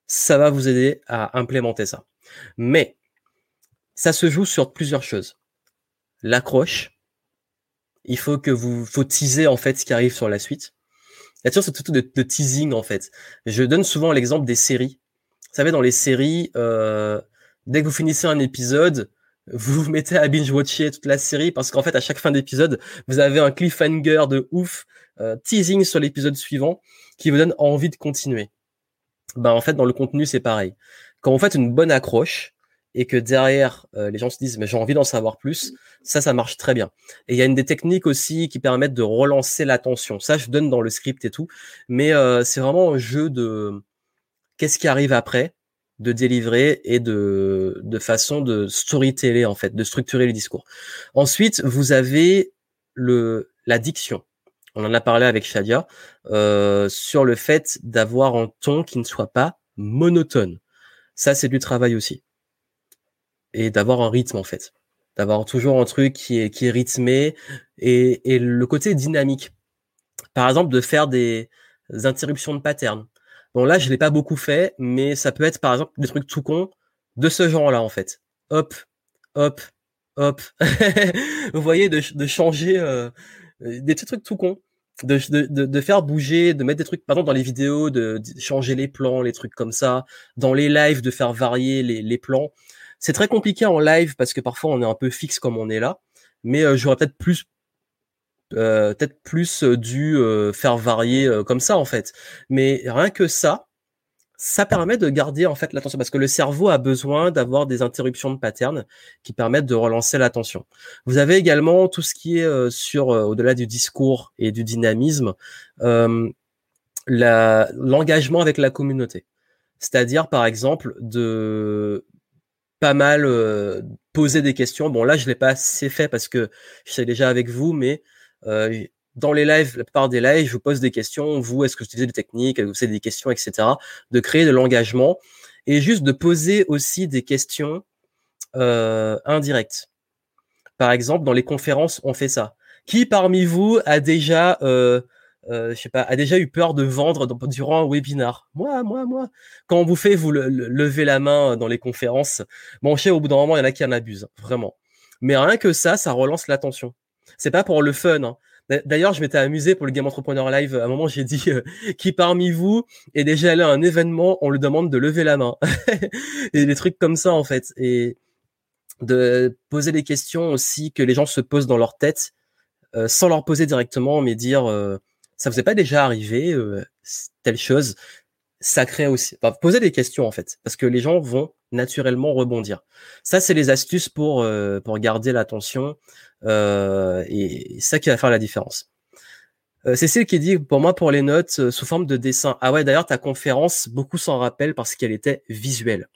ça va vous aider à implémenter ça. Mais ça se joue sur plusieurs choses. L'accroche, il faut que vous faut teaser en fait ce qui arrive sur la suite. Il y a toujours ce truc de, de, teasing en fait. Je donne souvent l'exemple des séries. Vous savez, dans les séries, euh, dès que vous finissez un épisode, vous vous mettez à binge-watcher toute la série parce qu'en fait, à chaque fin d'épisode, vous avez un cliffhanger de ouf, euh, teasing sur l'épisode suivant qui vous donne envie de continuer. Ben, en fait, dans le contenu, c'est pareil. Quand vous faites une bonne accroche, et que derrière euh, les gens se disent mais j'ai envie d'en savoir plus, ça ça marche très bien. Et il y a une des techniques aussi qui permettent de relancer l'attention. Ça je donne dans le script et tout, mais euh, c'est vraiment un jeu de qu'est-ce qui arrive après de délivrer et de de façon de storyteller en fait, de structurer le discours. Ensuite, vous avez le la diction. On en a parlé avec Shadia euh, sur le fait d'avoir un ton qui ne soit pas monotone. Ça, c'est du travail aussi et d'avoir un rythme en fait, d'avoir toujours un truc qui est qui est rythmé et, et le côté dynamique. Par exemple, de faire des interruptions de pattern. Bon là, je l'ai pas beaucoup fait, mais ça peut être par exemple des trucs tout cons de ce genre-là en fait. Hop, hop, hop. Vous voyez, de, changer euh, des petits trucs tout cons. De, de, de, faire bouger, de mettre des trucs, par exemple dans les vidéos, de, changer les plans, les trucs comme ça, dans les lives, de faire varier les, les plans. C'est très compliqué en live parce que parfois on est un peu fixe comme on est là, mais euh, j'aurais peut-être plus euh, peut-être plus euh, dû faire varier comme ça en fait. Mais rien que ça, ça permet de garder en fait l'attention parce que le cerveau a besoin d'avoir des interruptions de pattern qui permettent de relancer l'attention. Vous avez également tout ce qui est sur au-delà du discours et du dynamisme, l'engagement avec la communauté. C'est-à-dire par exemple de pas mal euh, posé des questions. Bon, là, je l'ai pas assez fait parce que je sais déjà avec vous, mais euh, dans les lives, la plupart des lives, je vous pose des questions. Vous, est-ce que vous utilisez des techniques, vous avez des questions, etc. De créer de l'engagement et juste de poser aussi des questions euh, indirectes. Par exemple, dans les conférences, on fait ça. Qui parmi vous a déjà euh, euh, je sais pas, a déjà eu peur de vendre durant un webinar? Moi, moi, moi. Quand on vous fait vous lever la main dans les conférences, bon, je sais, au bout d'un moment, il y en a qui en abusent, vraiment. Mais rien que ça, ça relance l'attention. C'est pas pour le fun. Hein. D'ailleurs, je m'étais amusé pour le Game Entrepreneur Live. À un moment, j'ai dit euh, qui parmi vous est déjà allé à un événement, on le demande de lever la main. et des trucs comme ça, en fait. Et de poser des questions aussi que les gens se posent dans leur tête, euh, sans leur poser directement, mais dire ça vous est pas déjà arrivé euh, telle chose? Ça crée aussi. Enfin, poser des questions en fait parce que les gens vont naturellement rebondir. Ça c'est les astuces pour euh, pour garder l'attention euh, et, ça qui va faire la différence. Euh, Cécile qui dit pour moi pour les notes euh, sous forme de dessin. Ah ouais d'ailleurs ta conférence beaucoup s'en rappellent parce qu'elle était visuelle.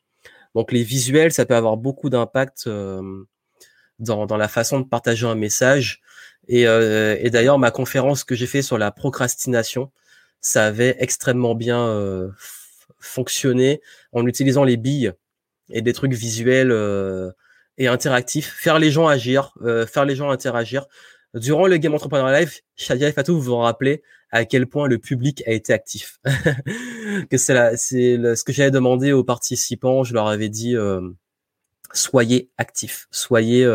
Donc les visuels ça peut avoir beaucoup d'impact dans, dans la façon de partager un message. Et, euh, et d'ailleurs, ma conférence que j'ai fait sur la procrastination, ça avait extrêmement bien euh, fonctionné en utilisant les billes et des trucs visuels euh, et interactifs, faire les gens agir, faire les gens interagir. Durant le Game Entrepreneur Live, Shadia et Fatou vous rappeler à quel point le public a été actif. que c'est c'est ce que j'avais demandé aux participants. Je leur avais dit soyez actifs, soyez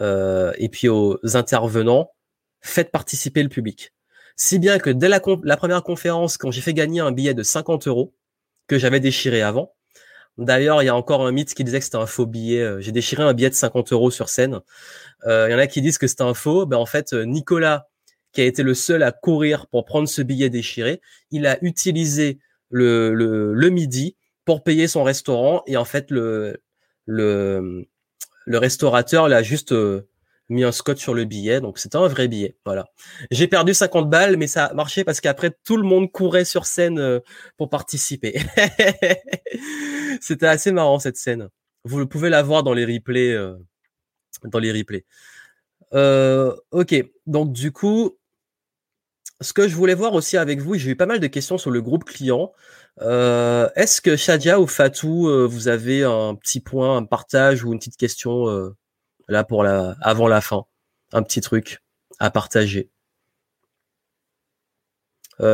euh, et puis aux intervenants, faites participer le public. Si bien que dès la, première conférence, quand j'ai fait gagner un billet de 50 euros, que j'avais déchiré avant, D'ailleurs, il y a encore un mythe qui disait que c'était un faux billet. Euh, j'ai déchiré un billet de 50 euros sur scène. Euh, il y en a qui disent que c'était un faux. Ben, en fait, Nicolas, qui a été le seul à courir pour prendre ce billet déchiré, il a utilisé le, midi pour payer son restaurant. Et en fait, le, le, restaurateur l'a juste euh, mis un scotch sur le billet, donc c'était un vrai billet. Voilà. J'ai perdu 50 balles, mais ça a marché parce qu'après tout le monde courait sur scène euh, pour participer. c'était assez marrant cette scène. Vous pouvez la voir dans les replays, euh, dans les replays. Euh, ok, donc du coup, ce que je voulais voir aussi avec vous, j'ai eu pas mal de questions sur le groupe client. Est-ce que Shadia ou Fatou, vous avez un petit point, un partage ou une petite question là pour la avant la fin, un petit truc à partager.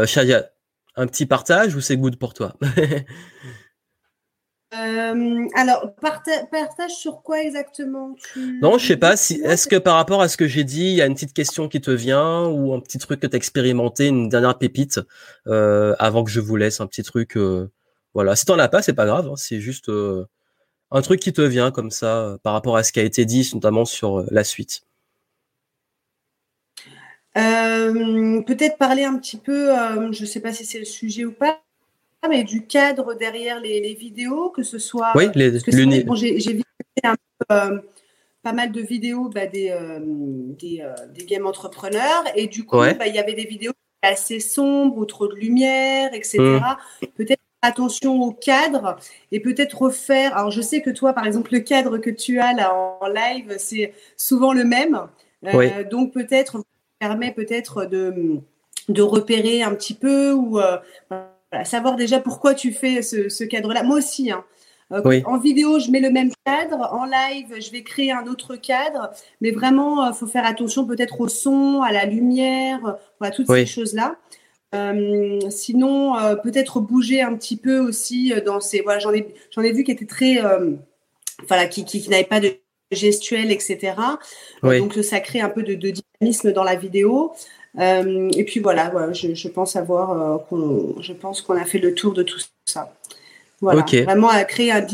Shadia, un petit partage ou c'est good pour toi? Euh, alors, partage sur quoi exactement? Non, je sais pas. Si, est-ce que par rapport à ce que j'ai dit, il y a une petite question qui te vient ou un petit truc que tu as expérimenté, une dernière pépite euh, avant que je vous laisse un petit truc. Euh, voilà. Si t'en as pas, c'est pas grave. Hein, c'est juste un truc qui te vient comme ça par rapport à ce qui a été dit, notamment sur la suite? Peut-être parler un petit peu. je sais pas si c'est le sujet ou pas mais du cadre derrière les, vidéos, que ce soit. Oui, les, bon, j'ai vu euh, pas mal de vidéos bah, des, euh, des, euh, des, game entrepreneurs, et du coup, bah, il y avait des vidéos assez sombres ou trop de lumière, etc. Hmm. Peut-être attention au cadre et peut-être refaire. Alors, je sais que toi, par exemple, le cadre que tu as là en live, c'est souvent le même. donc, peut-être permet peut-être de, de repérer un petit peu ou savoir déjà pourquoi tu fais ce, cadre-là. Moi aussi, hein. euh, En vidéo, je mets le même cadre. En live, je vais créer un autre cadre. Mais vraiment, il euh, faut faire attention peut-être au son, à la lumière, euh, voilà, toutes ces choses-là. Sinon, peut-être bouger un petit peu aussi dans ces. Voilà, j'en ai, j'en ai vu qui étaient très. voilà, qui, qui, n'avaient pas de gestuelle, etc. donc, ça crée un peu de, de dynamisme dans la vidéo. Euh, et puis voilà, je, pense avoir, euh, qu'on, je pense qu'on a fait le tour de tout ça. Voilà, vraiment à créer un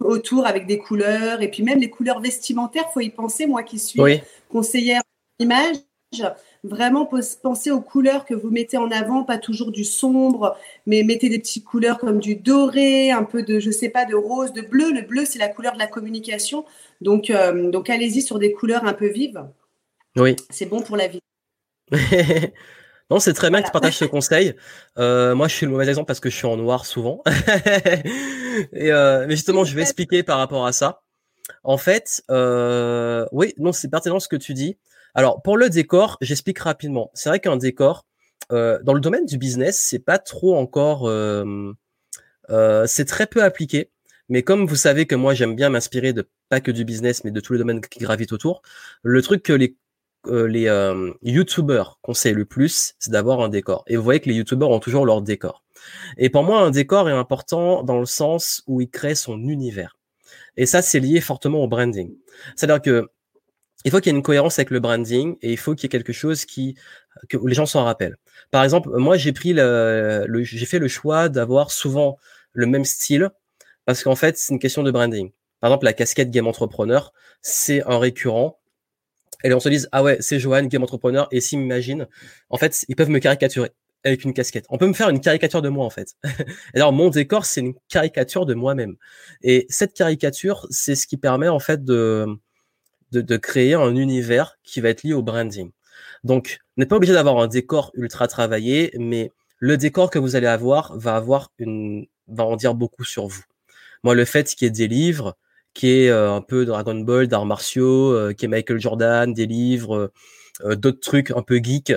autour avec des couleurs et puis même les couleurs vestimentaires, faut y penser. Moi qui suis conseillère image, vraiment penser aux couleurs que vous mettez en avant, pas toujours du sombre, mais mettez des petites couleurs comme du doré, un peu de, je sais pas, de rose, de bleu. Le bleu, c'est la couleur de la communication. Donc, euh, donc allez-y sur des couleurs un peu vives. Oui. C'est bon pour la vie. non, c'est très bien que tu partages ce conseil. Euh, moi, je suis le mauvais exemple parce que je suis en noir souvent. Et, euh, mais justement, je vais expliquer par rapport à ça. En fait, euh, oui, non, c'est pertinent ce que tu dis. Alors, pour le décor, j'explique rapidement. C'est vrai qu'un décor, dans le domaine du business, c'est pas trop encore, c'est très peu appliqué. Mais comme vous savez que moi j'aime bien m'inspirer de pas que du business, mais de tous les domaines qui gravitent autour, le truc que les euh, les euh, conseillent le plus, c'est d'avoir un décor. Et vous voyez que les youtubeurs ont toujours leur décor. Et pour moi, un décor est important dans le sens où il crée son univers. Et ça, c'est lié fortement au branding. C'est-à-dire que il faut qu'il y ait une cohérence avec le branding et il faut qu'il y ait quelque chose qui que les gens s'en rappellent. Par exemple, moi, j'ai pris le, j'ai fait le choix d'avoir souvent le même style parce qu'en fait, c'est une question de branding. Par exemple, la casquette Game Entrepreneur, c'est un récurrent et on se dise ah ouais c'est Johan game entrepreneur et s'ils m'imaginent en fait ils peuvent me caricaturer avec une casquette on peut me faire une caricature de moi en fait alors mon décor c'est une caricature de moi-même et cette caricature c'est ce qui permet en fait de, de, de créer un univers qui va être lié au branding donc n'êtes pas obligé d'avoir un décor ultra travaillé mais le décor que vous allez avoir va avoir une va en dire beaucoup sur vous moi le fait qu'il y ait des livres qui est euh, un peu Dragon Ball, d'arts martiaux, euh, qui est Michael Jordan, des livres, euh, d'autres trucs un peu geek.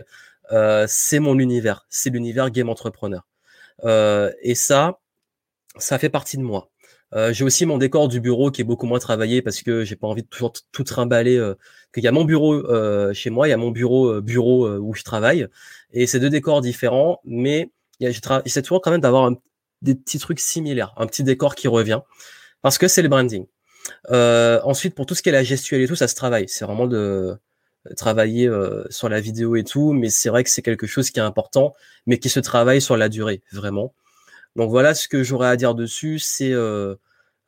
c'est mon univers, c'est l'univers game entrepreneur. et ça, ça fait partie de moi. J'ai aussi mon décor du bureau qui est beaucoup moins travaillé parce que j'ai pas envie de toujours tout trimballer. Euh, y a mon bureau chez moi, il y a mon bureau bureau où je travaille, et c'est deux décors différents, mais j'essaie toujours quand même d'avoir des petits trucs similaires, un petit décor qui revient parce que c'est le branding. Euh, ensuite, pour tout ce qui est la gestuelle et tout, ça se travaille. C'est vraiment de travailler euh, sur la vidéo et tout, mais c'est vrai que c'est quelque chose qui est important, mais qui se travaille sur la durée, vraiment. Donc voilà ce que j'aurais à dire dessus, c'est euh,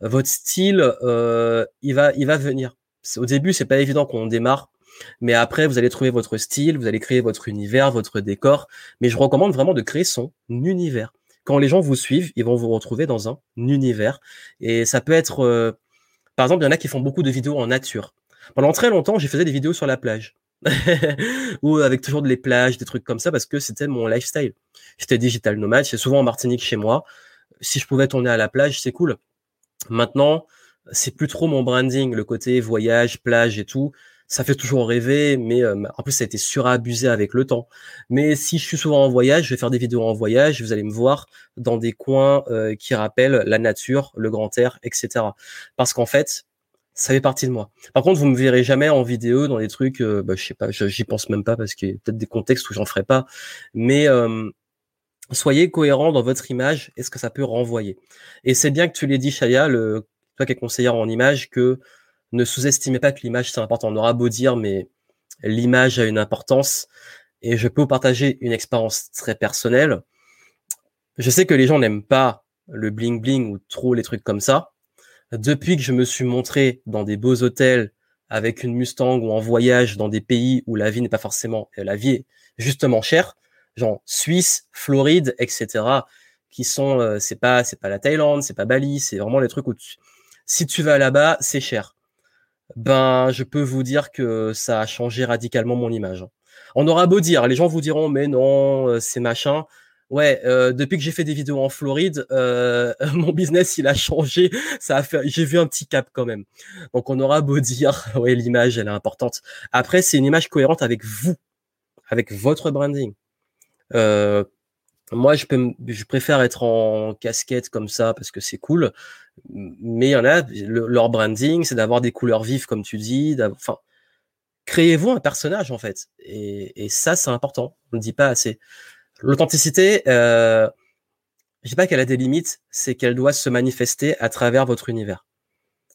votre style, il va, il va venir. Au début, c'est pas évident qu'on démarre, mais après, vous allez trouver votre style, vous allez créer votre univers, votre décor. Mais je recommande vraiment de créer son univers. Quand les gens vous suivent, ils vont vous retrouver dans un univers, et ça peut être par exemple, il y en a qui font beaucoup de vidéos en nature. Pendant très longtemps, j'ai fait des vidéos sur la plage. ou avec toujours des plages, des trucs comme ça, parce que c'était mon lifestyle. J'étais digital nomade, c'est souvent en Martinique chez moi. Si je pouvais tourner à la plage, c'est cool. Maintenant, c'est plus trop mon branding, le côté voyage, plage et tout. Ça fait toujours rêver, mais euh, en plus ça a été surabusé avec le temps. Mais si je suis souvent en voyage, je vais faire des vidéos en voyage, vous allez me voir dans des coins euh, qui rappellent la nature, le grand air, etc. Parce qu'en fait, ça fait partie de moi. Par contre, vous me verrez jamais en vidéo dans des trucs, euh, bah, je sais pas, j'y pense même pas parce qu'il y a peut-être des contextes où j'en ferai pas. Mais soyez cohérent dans votre image et ce que ça peut renvoyer. Et c'est bien que tu l'aies dit, Shaya, le, toi qui es conseillère en image, que ne sous-estimez pas que l'image c'est important. On aura beau dire, mais l'image a une importance. Et je peux vous partager une expérience très personnelle. Je sais que les gens n'aiment pas le bling bling ou trop les trucs comme ça. Depuis que je me suis montré dans des beaux hôtels avec une Mustang ou en voyage dans des pays où la vie n'est pas forcément, la vie est justement chère, genre Suisse, Floride, etc., qui sont, euh, c'est pas, c'est pas la Thaïlande, c'est pas Bali, c'est vraiment les trucs où si tu vas là-bas, c'est cher. Ben, je peux vous dire que ça a changé radicalement mon image. On aura beau dire, les gens vous diront, mais non, euh, c'est machin. Ouais, euh, depuis que j'ai fait des vidéos en Floride, euh, mon business il a changé. Ça a fait, j'ai vu un petit cap quand même. Donc on aura beau dire, ouais, l'image elle est importante. Après, c'est une image cohérente avec vous, avec votre branding. Euh, moi, je, peux, je préfère être en casquette comme ça parce que c'est cool. Mais il y en a, leur branding, c'est d'avoir des couleurs vives, comme tu dis. Enfin, créez-vous un personnage en fait. Et, et ça, c'est important. On ne dit pas assez. L'authenticité, euh, je dis pas qu'elle a des limites, c'est qu'elle doit se manifester à travers votre univers.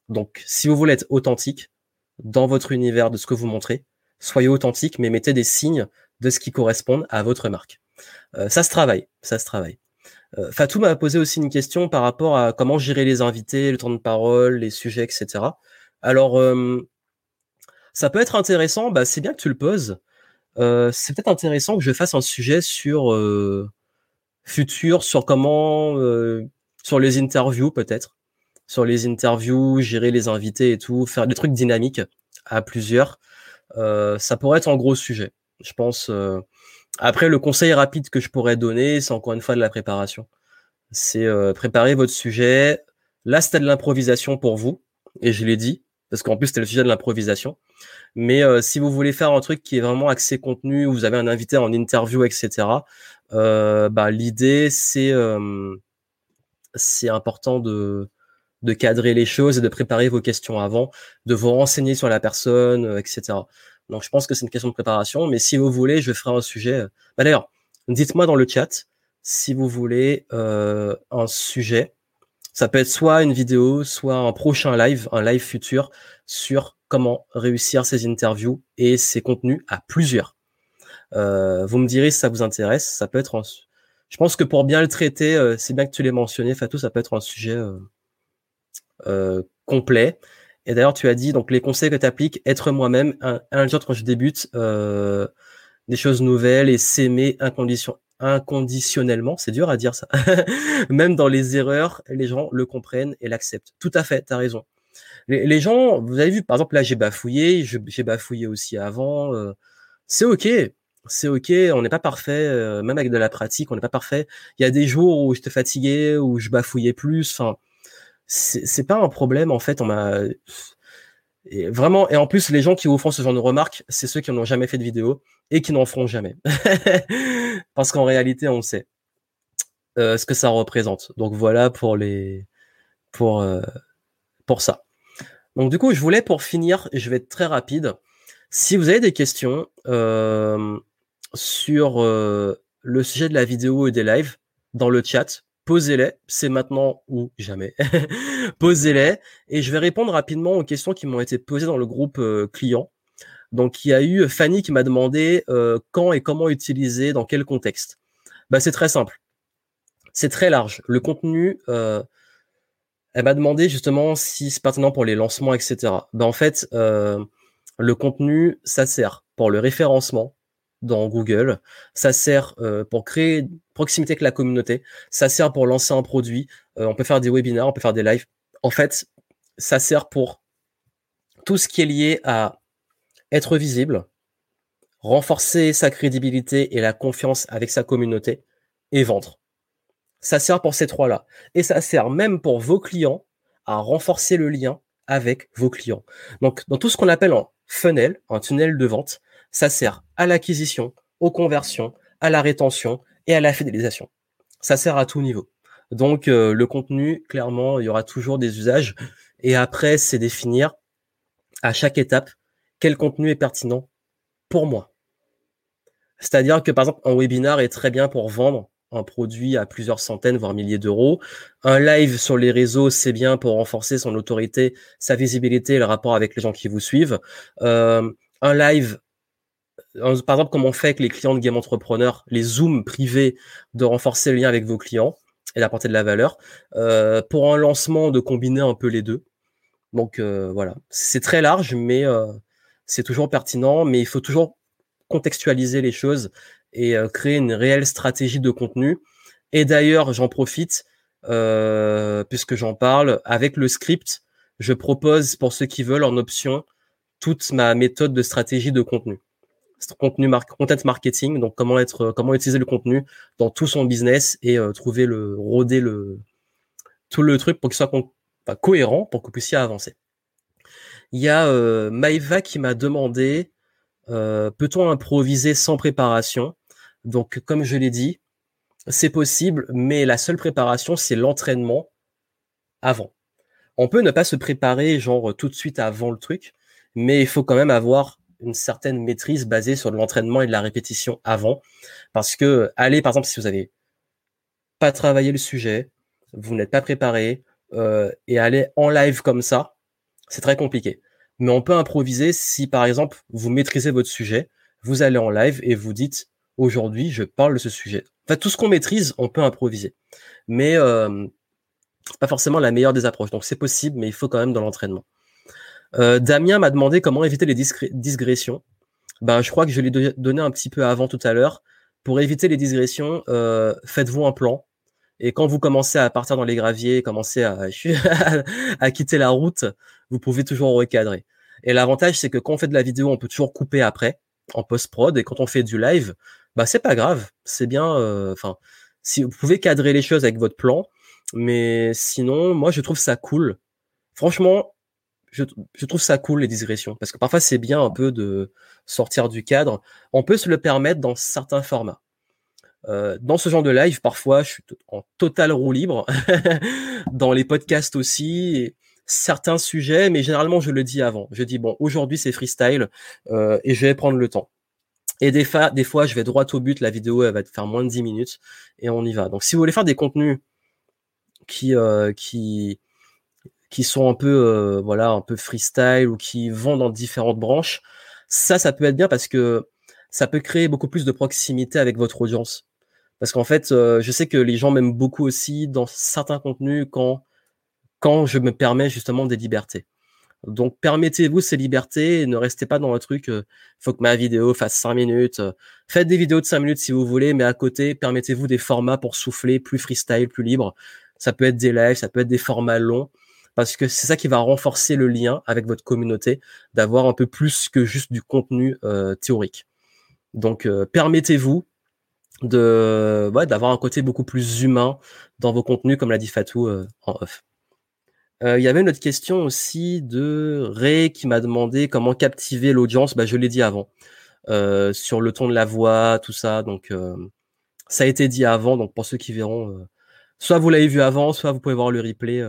Donc, si vous voulez être authentique dans votre univers de ce que vous montrez, soyez authentique, mais mettez des signes de ce qui correspond à votre marque. Euh, ça se travaille, ça se travaille. Euh, Fatou m'a posé aussi une question par rapport à comment gérer les invités, le temps de parole, les sujets, etc. Alors, euh, ça peut être intéressant, bah, c'est bien que tu le poses. C'est peut-être intéressant que je fasse un sujet sur futur, sur comment, sur les interviews peut-être, sur les interviews, gérer les invités et tout, faire des trucs dynamiques à plusieurs. ça pourrait être un gros sujet. Je pense. Après, le conseil rapide que je pourrais donner, c'est encore une fois de la préparation. C'est euh, préparer votre sujet. Là, c'était de l'improvisation pour vous, et je l'ai dit, parce qu'en plus, c'était le sujet de l'improvisation. Mais euh, si vous voulez faire un truc qui est vraiment axé contenu, où vous avez un invité en interview, etc., euh, bah, l'idée, c'est c'est important de, de cadrer les choses et de préparer vos questions avant, de vous renseigner sur la personne, etc. Donc, je pense que c'est une question de préparation. Mais si vous voulez, je ferai un sujet. Bah, D'ailleurs, dites-moi dans le chat si vous voulez euh, un sujet. Ça peut être soit une vidéo, soit un prochain live, un live futur sur comment réussir ces interviews et ces contenus à plusieurs. Euh, vous me direz si ça vous intéresse. Ça peut être. Je pense que pour bien le traiter, euh, c'est bien que tu l'aies mentionné, Fatou, ça peut être un sujet complet. Et d'ailleurs, tu as dit donc les conseils que tu appliques, être moi-même, un, jour quand je débute, euh, des choses nouvelles et s'aimer incondition, inconditionnellement. C'est dur à dire ça. Même dans les erreurs, les gens le comprennent et l'acceptent. Tout à fait, tu as raison. Les, gens, vous avez vu, par exemple, là, j'ai bafouillé, j'ai bafouillé aussi avant. Euh, c'est OK. C'est OK, on n'est pas parfait, euh, même avec de la pratique, on n'est pas parfait. Il y a des jours où j'étais fatigué, où je bafouillais plus. Enfin, c'est pas un problème en fait. On m'a vraiment et en plus les gens qui vous font ce genre de remarques, c'est ceux qui n'ont jamais fait de vidéo et qui n'en feront jamais, parce qu'en réalité on sait euh, ce que ça représente. Donc voilà pour les pour euh, pour ça. Donc du coup je voulais pour finir, je vais être très rapide. Si vous avez des questions euh, sur le sujet de la vidéo et des lives dans le chat, posez-les, c'est maintenant ou jamais. posez-les et je vais répondre rapidement aux questions qui m'ont été posées dans le groupe euh, client. Donc il y a eu Fanny qui m'a demandé euh, quand et comment utiliser, dans quel contexte. Bah, c'est très simple. C'est très large. Le contenu, euh, elle m'a demandé justement si c'est pertinent pour les lancements, etc. Bah, en fait, le contenu, ça sert pour le référencement, dans Google. Ça sert euh, pour créer proximité avec la communauté. Ça sert pour lancer un produit. Euh, on peut faire des webinaires, on peut faire des lives. En fait, ça sert pour tout ce qui est lié à être visible, renforcer sa crédibilité et la confiance avec sa communauté et vendre. Ça sert pour ces trois-là. Et ça sert même pour vos clients à renforcer le lien avec vos clients. Donc, dans tout ce qu'on appelle un funnel, un tunnel de vente, ça sert à l'acquisition, aux conversions, à la rétention et à la fidélisation. Ça sert à tout niveau. Donc, euh, le contenu, clairement, il y aura toujours des usages. Et après, c'est définir à chaque étape quel contenu est pertinent pour moi. C'est-à-dire que, par exemple, un webinar est très bien pour vendre un produit à plusieurs centaines, voire milliers d'euros. Un live sur les réseaux, c'est bien pour renforcer son autorité, sa visibilité, le rapport avec les gens qui vous suivent. Euh, un live, par exemple, comme on fait avec les clients de Game Entrepreneur, les zooms privés, de renforcer le lien avec vos clients et d'apporter de la valeur. Euh, pour un lancement, de combiner un peu les deux. Donc euh, voilà, c'est très large, mais c'est toujours pertinent, mais il faut toujours contextualiser les choses et euh, créer une réelle stratégie de contenu. Et d'ailleurs, j'en profite, euh, puisque j'en parle, avec le script, je propose pour ceux qui veulent en option toute ma méthode de stratégie de contenu. Contenu content marketing, donc comment être, comment utiliser le contenu dans tout son business et euh, trouver le, roder le, tout le truc pour qu'il soit cohérent pour que vous puissiez avancer. Il y a euh, Maïva qui m'a demandé euh, peut-on improviser sans préparation? Donc, comme je l'ai dit, c'est possible, mais la seule préparation, c'est l'entraînement avant. On peut ne pas se préparer, genre, tout de suite avant le truc, mais il faut quand même avoir une certaine maîtrise basée sur l'entraînement et de la répétition avant. Parce que, allez, par exemple, si vous avez pas travaillé le sujet, vous n'êtes pas préparé, euh, et aller en live comme ça, c'est très compliqué. Mais on peut improviser si, par exemple, vous maîtrisez votre sujet, vous allez en live et vous dites, aujourd'hui, je parle de ce sujet. Enfin, tout ce qu'on maîtrise, on peut improviser. Mais euh, pas forcément la meilleure des approches. Donc c'est possible, mais il faut quand même dans l'entraînement. Euh, Damien m'a demandé comment éviter les digressions. Ben, je crois que je l'ai donné un petit peu avant tout à l'heure. Pour éviter les digressions, euh, faites-vous un plan. Et quand vous commencez à partir dans les graviers, commencez à, à quitter la route, vous pouvez toujours recadrer. Et l'avantage, c'est que quand on fait de la vidéo, on peut toujours couper après, en post-prod. Et quand on fait du live, bah c'est pas grave, c'est bien. Euh, enfin, si vous pouvez cadrer les choses avec votre plan, mais sinon, moi je trouve ça cool. Franchement, je, trouve ça cool les digressions parce que parfois c'est bien un peu de sortir du cadre. On peut se le permettre dans certains formats. Euh, dans ce genre de live, parfois, je suis en total roue libre. dans les podcasts aussi, certains sujets, mais généralement, je le dis avant. Je dis, bon, aujourd'hui, c'est freestyle euh, et je vais prendre le temps. Et des fois, des fois, je vais droit au but. La vidéo, elle va faire moins de 10 minutes et on y va. Donc, si vous voulez faire des contenus qui, euh, qui, qui sont un peu, euh, voilà, un peu freestyle ou qui vont dans différentes branches, ça, ça peut être bien parce que ça peut créer beaucoup plus de proximité avec votre audience. Parce qu'en fait, euh, je sais que les gens m'aiment beaucoup aussi dans certains contenus quand, quand je me permets justement des libertés. Donc permettez-vous ces libertés et ne restez pas dans un truc, euh, faut que ma vidéo fasse 5 minutes. Euh. faites des vidéos de 5 minutes si vous voulez, mais à côté, permettez-vous des formats pour souffler, plus freestyle, plus libre. Ça peut être des lives, ça peut être des formats longs, parce que c'est ça qui va renforcer le lien avec votre communauté, d'avoir un peu plus que juste du contenu euh, théorique. Donc permettez-vous de d'avoir un côté beaucoup plus humain dans vos contenus, comme l'a dit Fatou en off. Euh, il y avait une autre question aussi de Ray qui m'a demandé comment captiver l'audience. Bah, je l'ai dit avant. Euh, sur le ton de la voix, tout ça. Donc, euh, ça a été dit avant. Donc, pour ceux qui verront, soit vous l'avez vu avant, soit vous pouvez voir le replay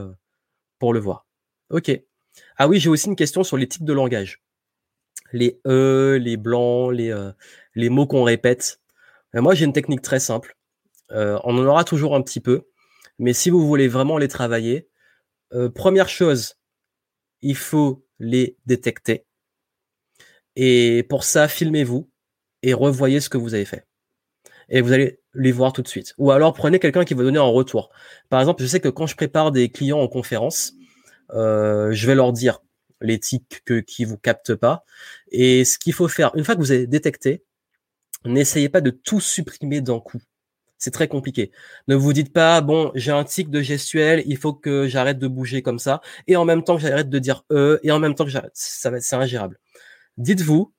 pour le voir. Ok. Ah oui, j'ai aussi une question sur les types de langage. Les E, les blancs, les, les mots qu'on répète. moi, j'ai une technique très simple. on en aura toujours un petit peu. Mais si vous voulez vraiment les travailler, euh, première chose, il faut les détecter. Et pour ça, filmez-vous et revoyez ce que vous avez fait. Et vous allez les voir tout de suite. Ou alors prenez quelqu'un qui va donner un retour. Par exemple, je sais que quand je prépare des clients en conférence, euh, je vais leur dire les tics que, qui vous captent pas. Et ce qu'il faut faire, une fois que vous avez détecté, n'essayez pas de tout supprimer d'un coup. C'est très compliqué. Ne vous dites pas, bon, j'ai un tic de gestuel, il faut que j'arrête de bouger comme ça, et en même temps que j'arrête de dire e, et en même temps que j'arrête. Ça va, c'est ingérable. Dites-vous,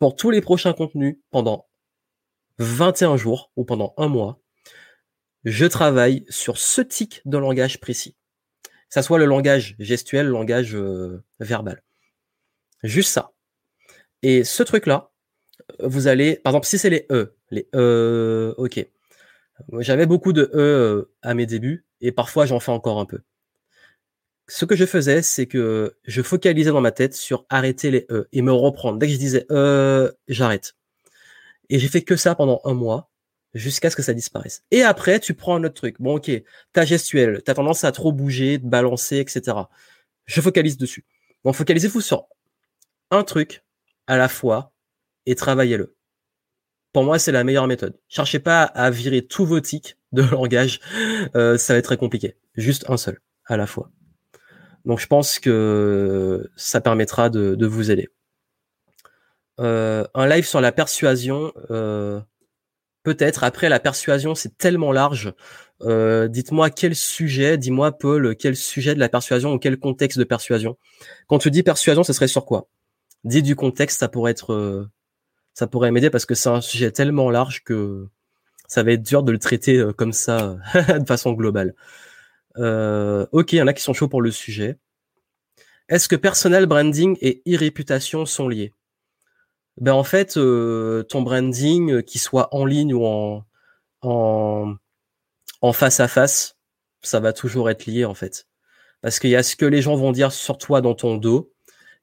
pour tous les prochains contenus, pendant 21 jours ou pendant un mois, je travaille sur ce tic de langage précis. Que ça soit le langage gestuel, le langage euh, verbal. Juste ça. Et ce truc-là, vous allez, par exemple, si c'est les E, les E, ok. J'avais beaucoup de E euh, à mes débuts et parfois j'en fais encore un peu. Ce que je faisais, c'est que je focalisais dans ma tête sur arrêter les E et me reprendre. Dès que je disais E, j'arrête. Et j'ai fait que ça pendant un mois jusqu'à ce que ça disparaisse. Et après, tu prends un autre truc. Bon, ok, ta gestuelle, t'as tendance à trop bouger, te balancer, etc. Je focalise dessus. Donc, focalisez-vous sur un truc à la fois et travaillez-le. Pour moi, c'est la meilleure méthode. Cherchez pas à virer tous vos tics de langage, euh, ça va être très compliqué. Juste un seul à la fois. Donc, je pense que ça permettra de, vous aider. Euh, un live sur la persuasion, euh, peut-être. Après, la persuasion, c'est tellement large. Dites-moi quel sujet, dis-moi Paul, quel sujet de la persuasion ou quel contexte de persuasion. Quand tu dis persuasion, ce serait sur quoi? Dis du contexte, ça pourrait être ça pourrait m'aider parce que c'est un sujet tellement large que ça va être dur de le traiter euh, comme ça de façon globale. Euh, ok, il y en a qui sont chauds pour le sujet. Est-ce que personal branding et e-réputation sont liés? Ben en fait, euh, ton branding, qu'il soit en ligne ou en, en, en face à face, ça va toujours être lié en fait. Parce qu'il y a ce que les gens vont dire sur toi dans ton dos,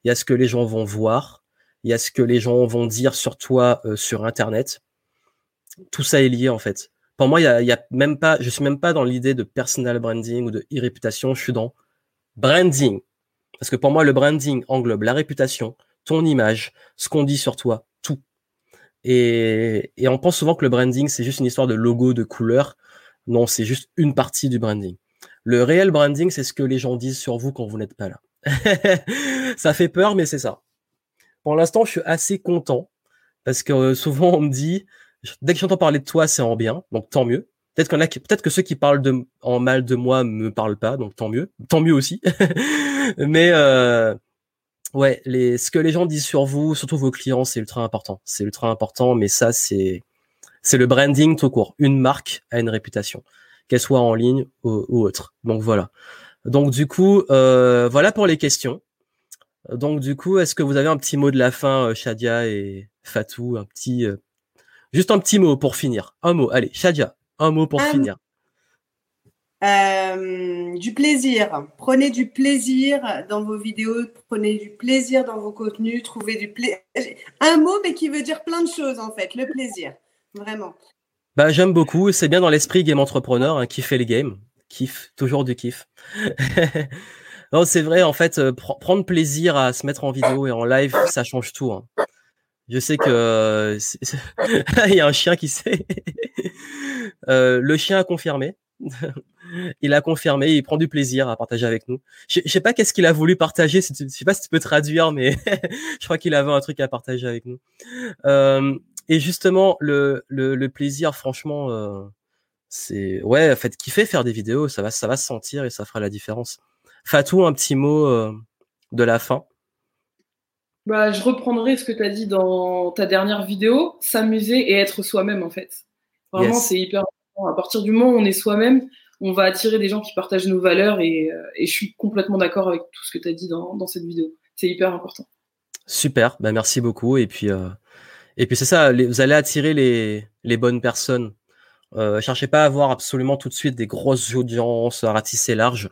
il y a ce que les gens vont voir, il y a ce que les gens vont dire sur toi euh, sur Internet. Tout ça est lié en fait. Pour moi, il y a, même pas, je suis même pas dans l'idée de personal branding ou de e-réputation. Je suis dans branding parce que pour moi, le branding englobe la réputation, ton image, ce qu'on dit sur toi, tout. Et, et on pense souvent que le branding c'est juste une histoire de logo, de couleur. Non, c'est juste une partie du branding. Le réel branding, c'est ce que les gens disent sur vous quand vous n'êtes pas là. ça fait peur, mais c'est ça pour l'instant, je suis assez content parce que euh, souvent on me dit, dès que j'entends parler de toi, c'est en bien, donc tant mieux. Peut-être qu'on a, peut-être que ceux qui parlent de, en mal de moi me parlent pas, donc tant mieux, tant mieux aussi. Mais euh, ouais, les, ce que les gens disent sur vous, surtout vos clients, c'est ultra important. C'est ultra important, mais ça c'est, c'est le branding tout court. Une marque a une réputation, qu'elle soit en ligne ou, autre. Donc voilà. Donc du coup, euh, voilà pour les questions. Donc du coup, est-ce que vous avez un petit mot de la fin, euh, Shadia et Fatou, un petit, euh, juste un petit mot pour finir. Un mot, allez, Shadia, un mot pour finir. Euh, du plaisir. Prenez du plaisir dans vos vidéos, prenez du plaisir dans vos contenus, trouvez du plaisir. Un mot, mais qui veut dire plein de choses en fait. Le plaisir, vraiment. Bah, j'aime beaucoup. C'est bien dans l'esprit game entrepreneur, hein, fait les games, kiff, toujours du kiff. Non, c'est vrai, en fait, euh, prendre plaisir à se mettre en vidéo et en live, ça change tout. Hein. Je sais que euh, il y a un chien qui sait. euh, le chien a confirmé. il a confirmé, il prend du plaisir à partager avec nous. Je, sais pas qu'est-ce qu'il a voulu partager. Je sais pas si tu peux traduire, mais je crois qu'il avait un truc à partager avec nous. Et justement, le plaisir, franchement, euh, c'est ouais, en fait, kiffer faire des vidéos, ça va, ça va se sentir et ça fera la différence. Fatou, un petit mot euh, de la fin. Bah, je reprendrai ce que tu as dit dans ta dernière vidéo, s'amuser et être soi-même en fait. Vraiment, c'est hyper important. À partir du moment où on est soi-même, on va attirer des gens qui partagent nos valeurs et, euh, je suis complètement d'accord avec tout ce que tu as dit dans, cette vidéo. C'est hyper important. Super, bah merci beaucoup. Et puis, euh, et puis c'est ça, vous allez attirer les, les bonnes personnes. cherchez pas à avoir absolument tout de suite des grosses audiences, à ratisser large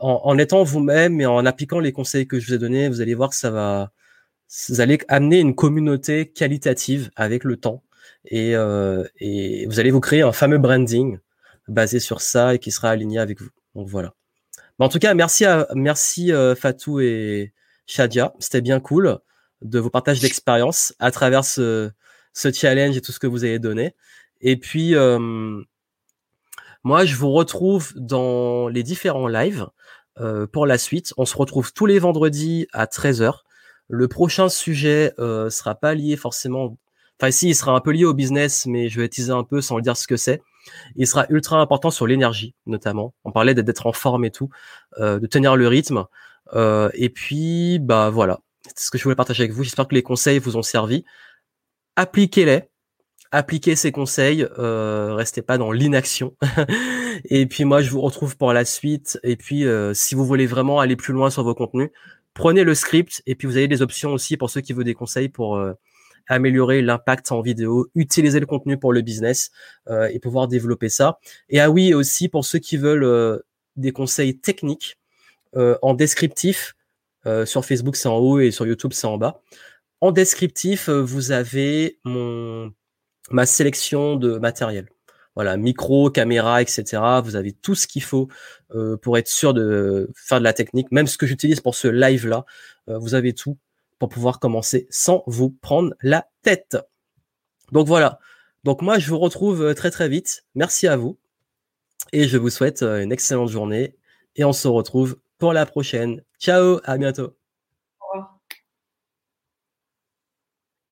en, étant vous-même et en appliquant les conseils que je vous ai donnés, vous allez voir que ça va, vous allez amener une communauté qualitative avec le temps et, euh, vous allez vous créer un fameux branding basé sur ça et qui sera aligné avec vous. Voilà. en tout cas, merci à, merci euh, Fatou et Shadia, c'était bien cool de vos partages d'expérience à travers ce, challenge et tout ce que vous avez donné. Et puis, euh, moi, je vous retrouve dans les différents lives pour la suite. On se retrouve tous les vendredis à 13h. Le prochain sujet euh, sera pas lié forcément. enfin ici il sera un peu lié au business, mais je vais teaser un peu sans le dire ce que c'est. Il sera ultra important sur l'énergie, notamment. On parlait d'être en forme et tout, euh, de tenir le rythme. Euh, et puis, bah voilà, c'est ce que je voulais partager avec vous. J'espère que les conseils vous ont servi. Appliquez-les, appliquez ces conseils, euh, restez pas dans l'inaction. et puis moi, je vous retrouve pour la suite. Et puis, euh, si vous voulez vraiment aller plus loin sur vos contenus, prenez le script. Et puis, vous avez des options aussi pour ceux qui veulent des conseils pour euh, améliorer l'impact en vidéo, utiliser le contenu pour le business euh, et pouvoir développer ça. Et ah oui, aussi pour ceux qui veulent des conseils techniques en descriptif, sur Facebook c'est en haut et sur YouTube c'est en bas. En descriptif, vous avez mon ma sélection de matériel. Voilà, micro, caméra, etc. Vous avez tout ce qu'il faut pour être sûr de faire de la technique. Même ce que j'utilise pour ce live là, vous avez tout pour pouvoir commencer sans vous prendre la tête. Donc voilà. Donc moi, je vous retrouve euh, très très vite. Merci à vous. Et je vous souhaite euh, une excellente journée. Et on se retrouve pour la prochaine. Ciao, à bientôt.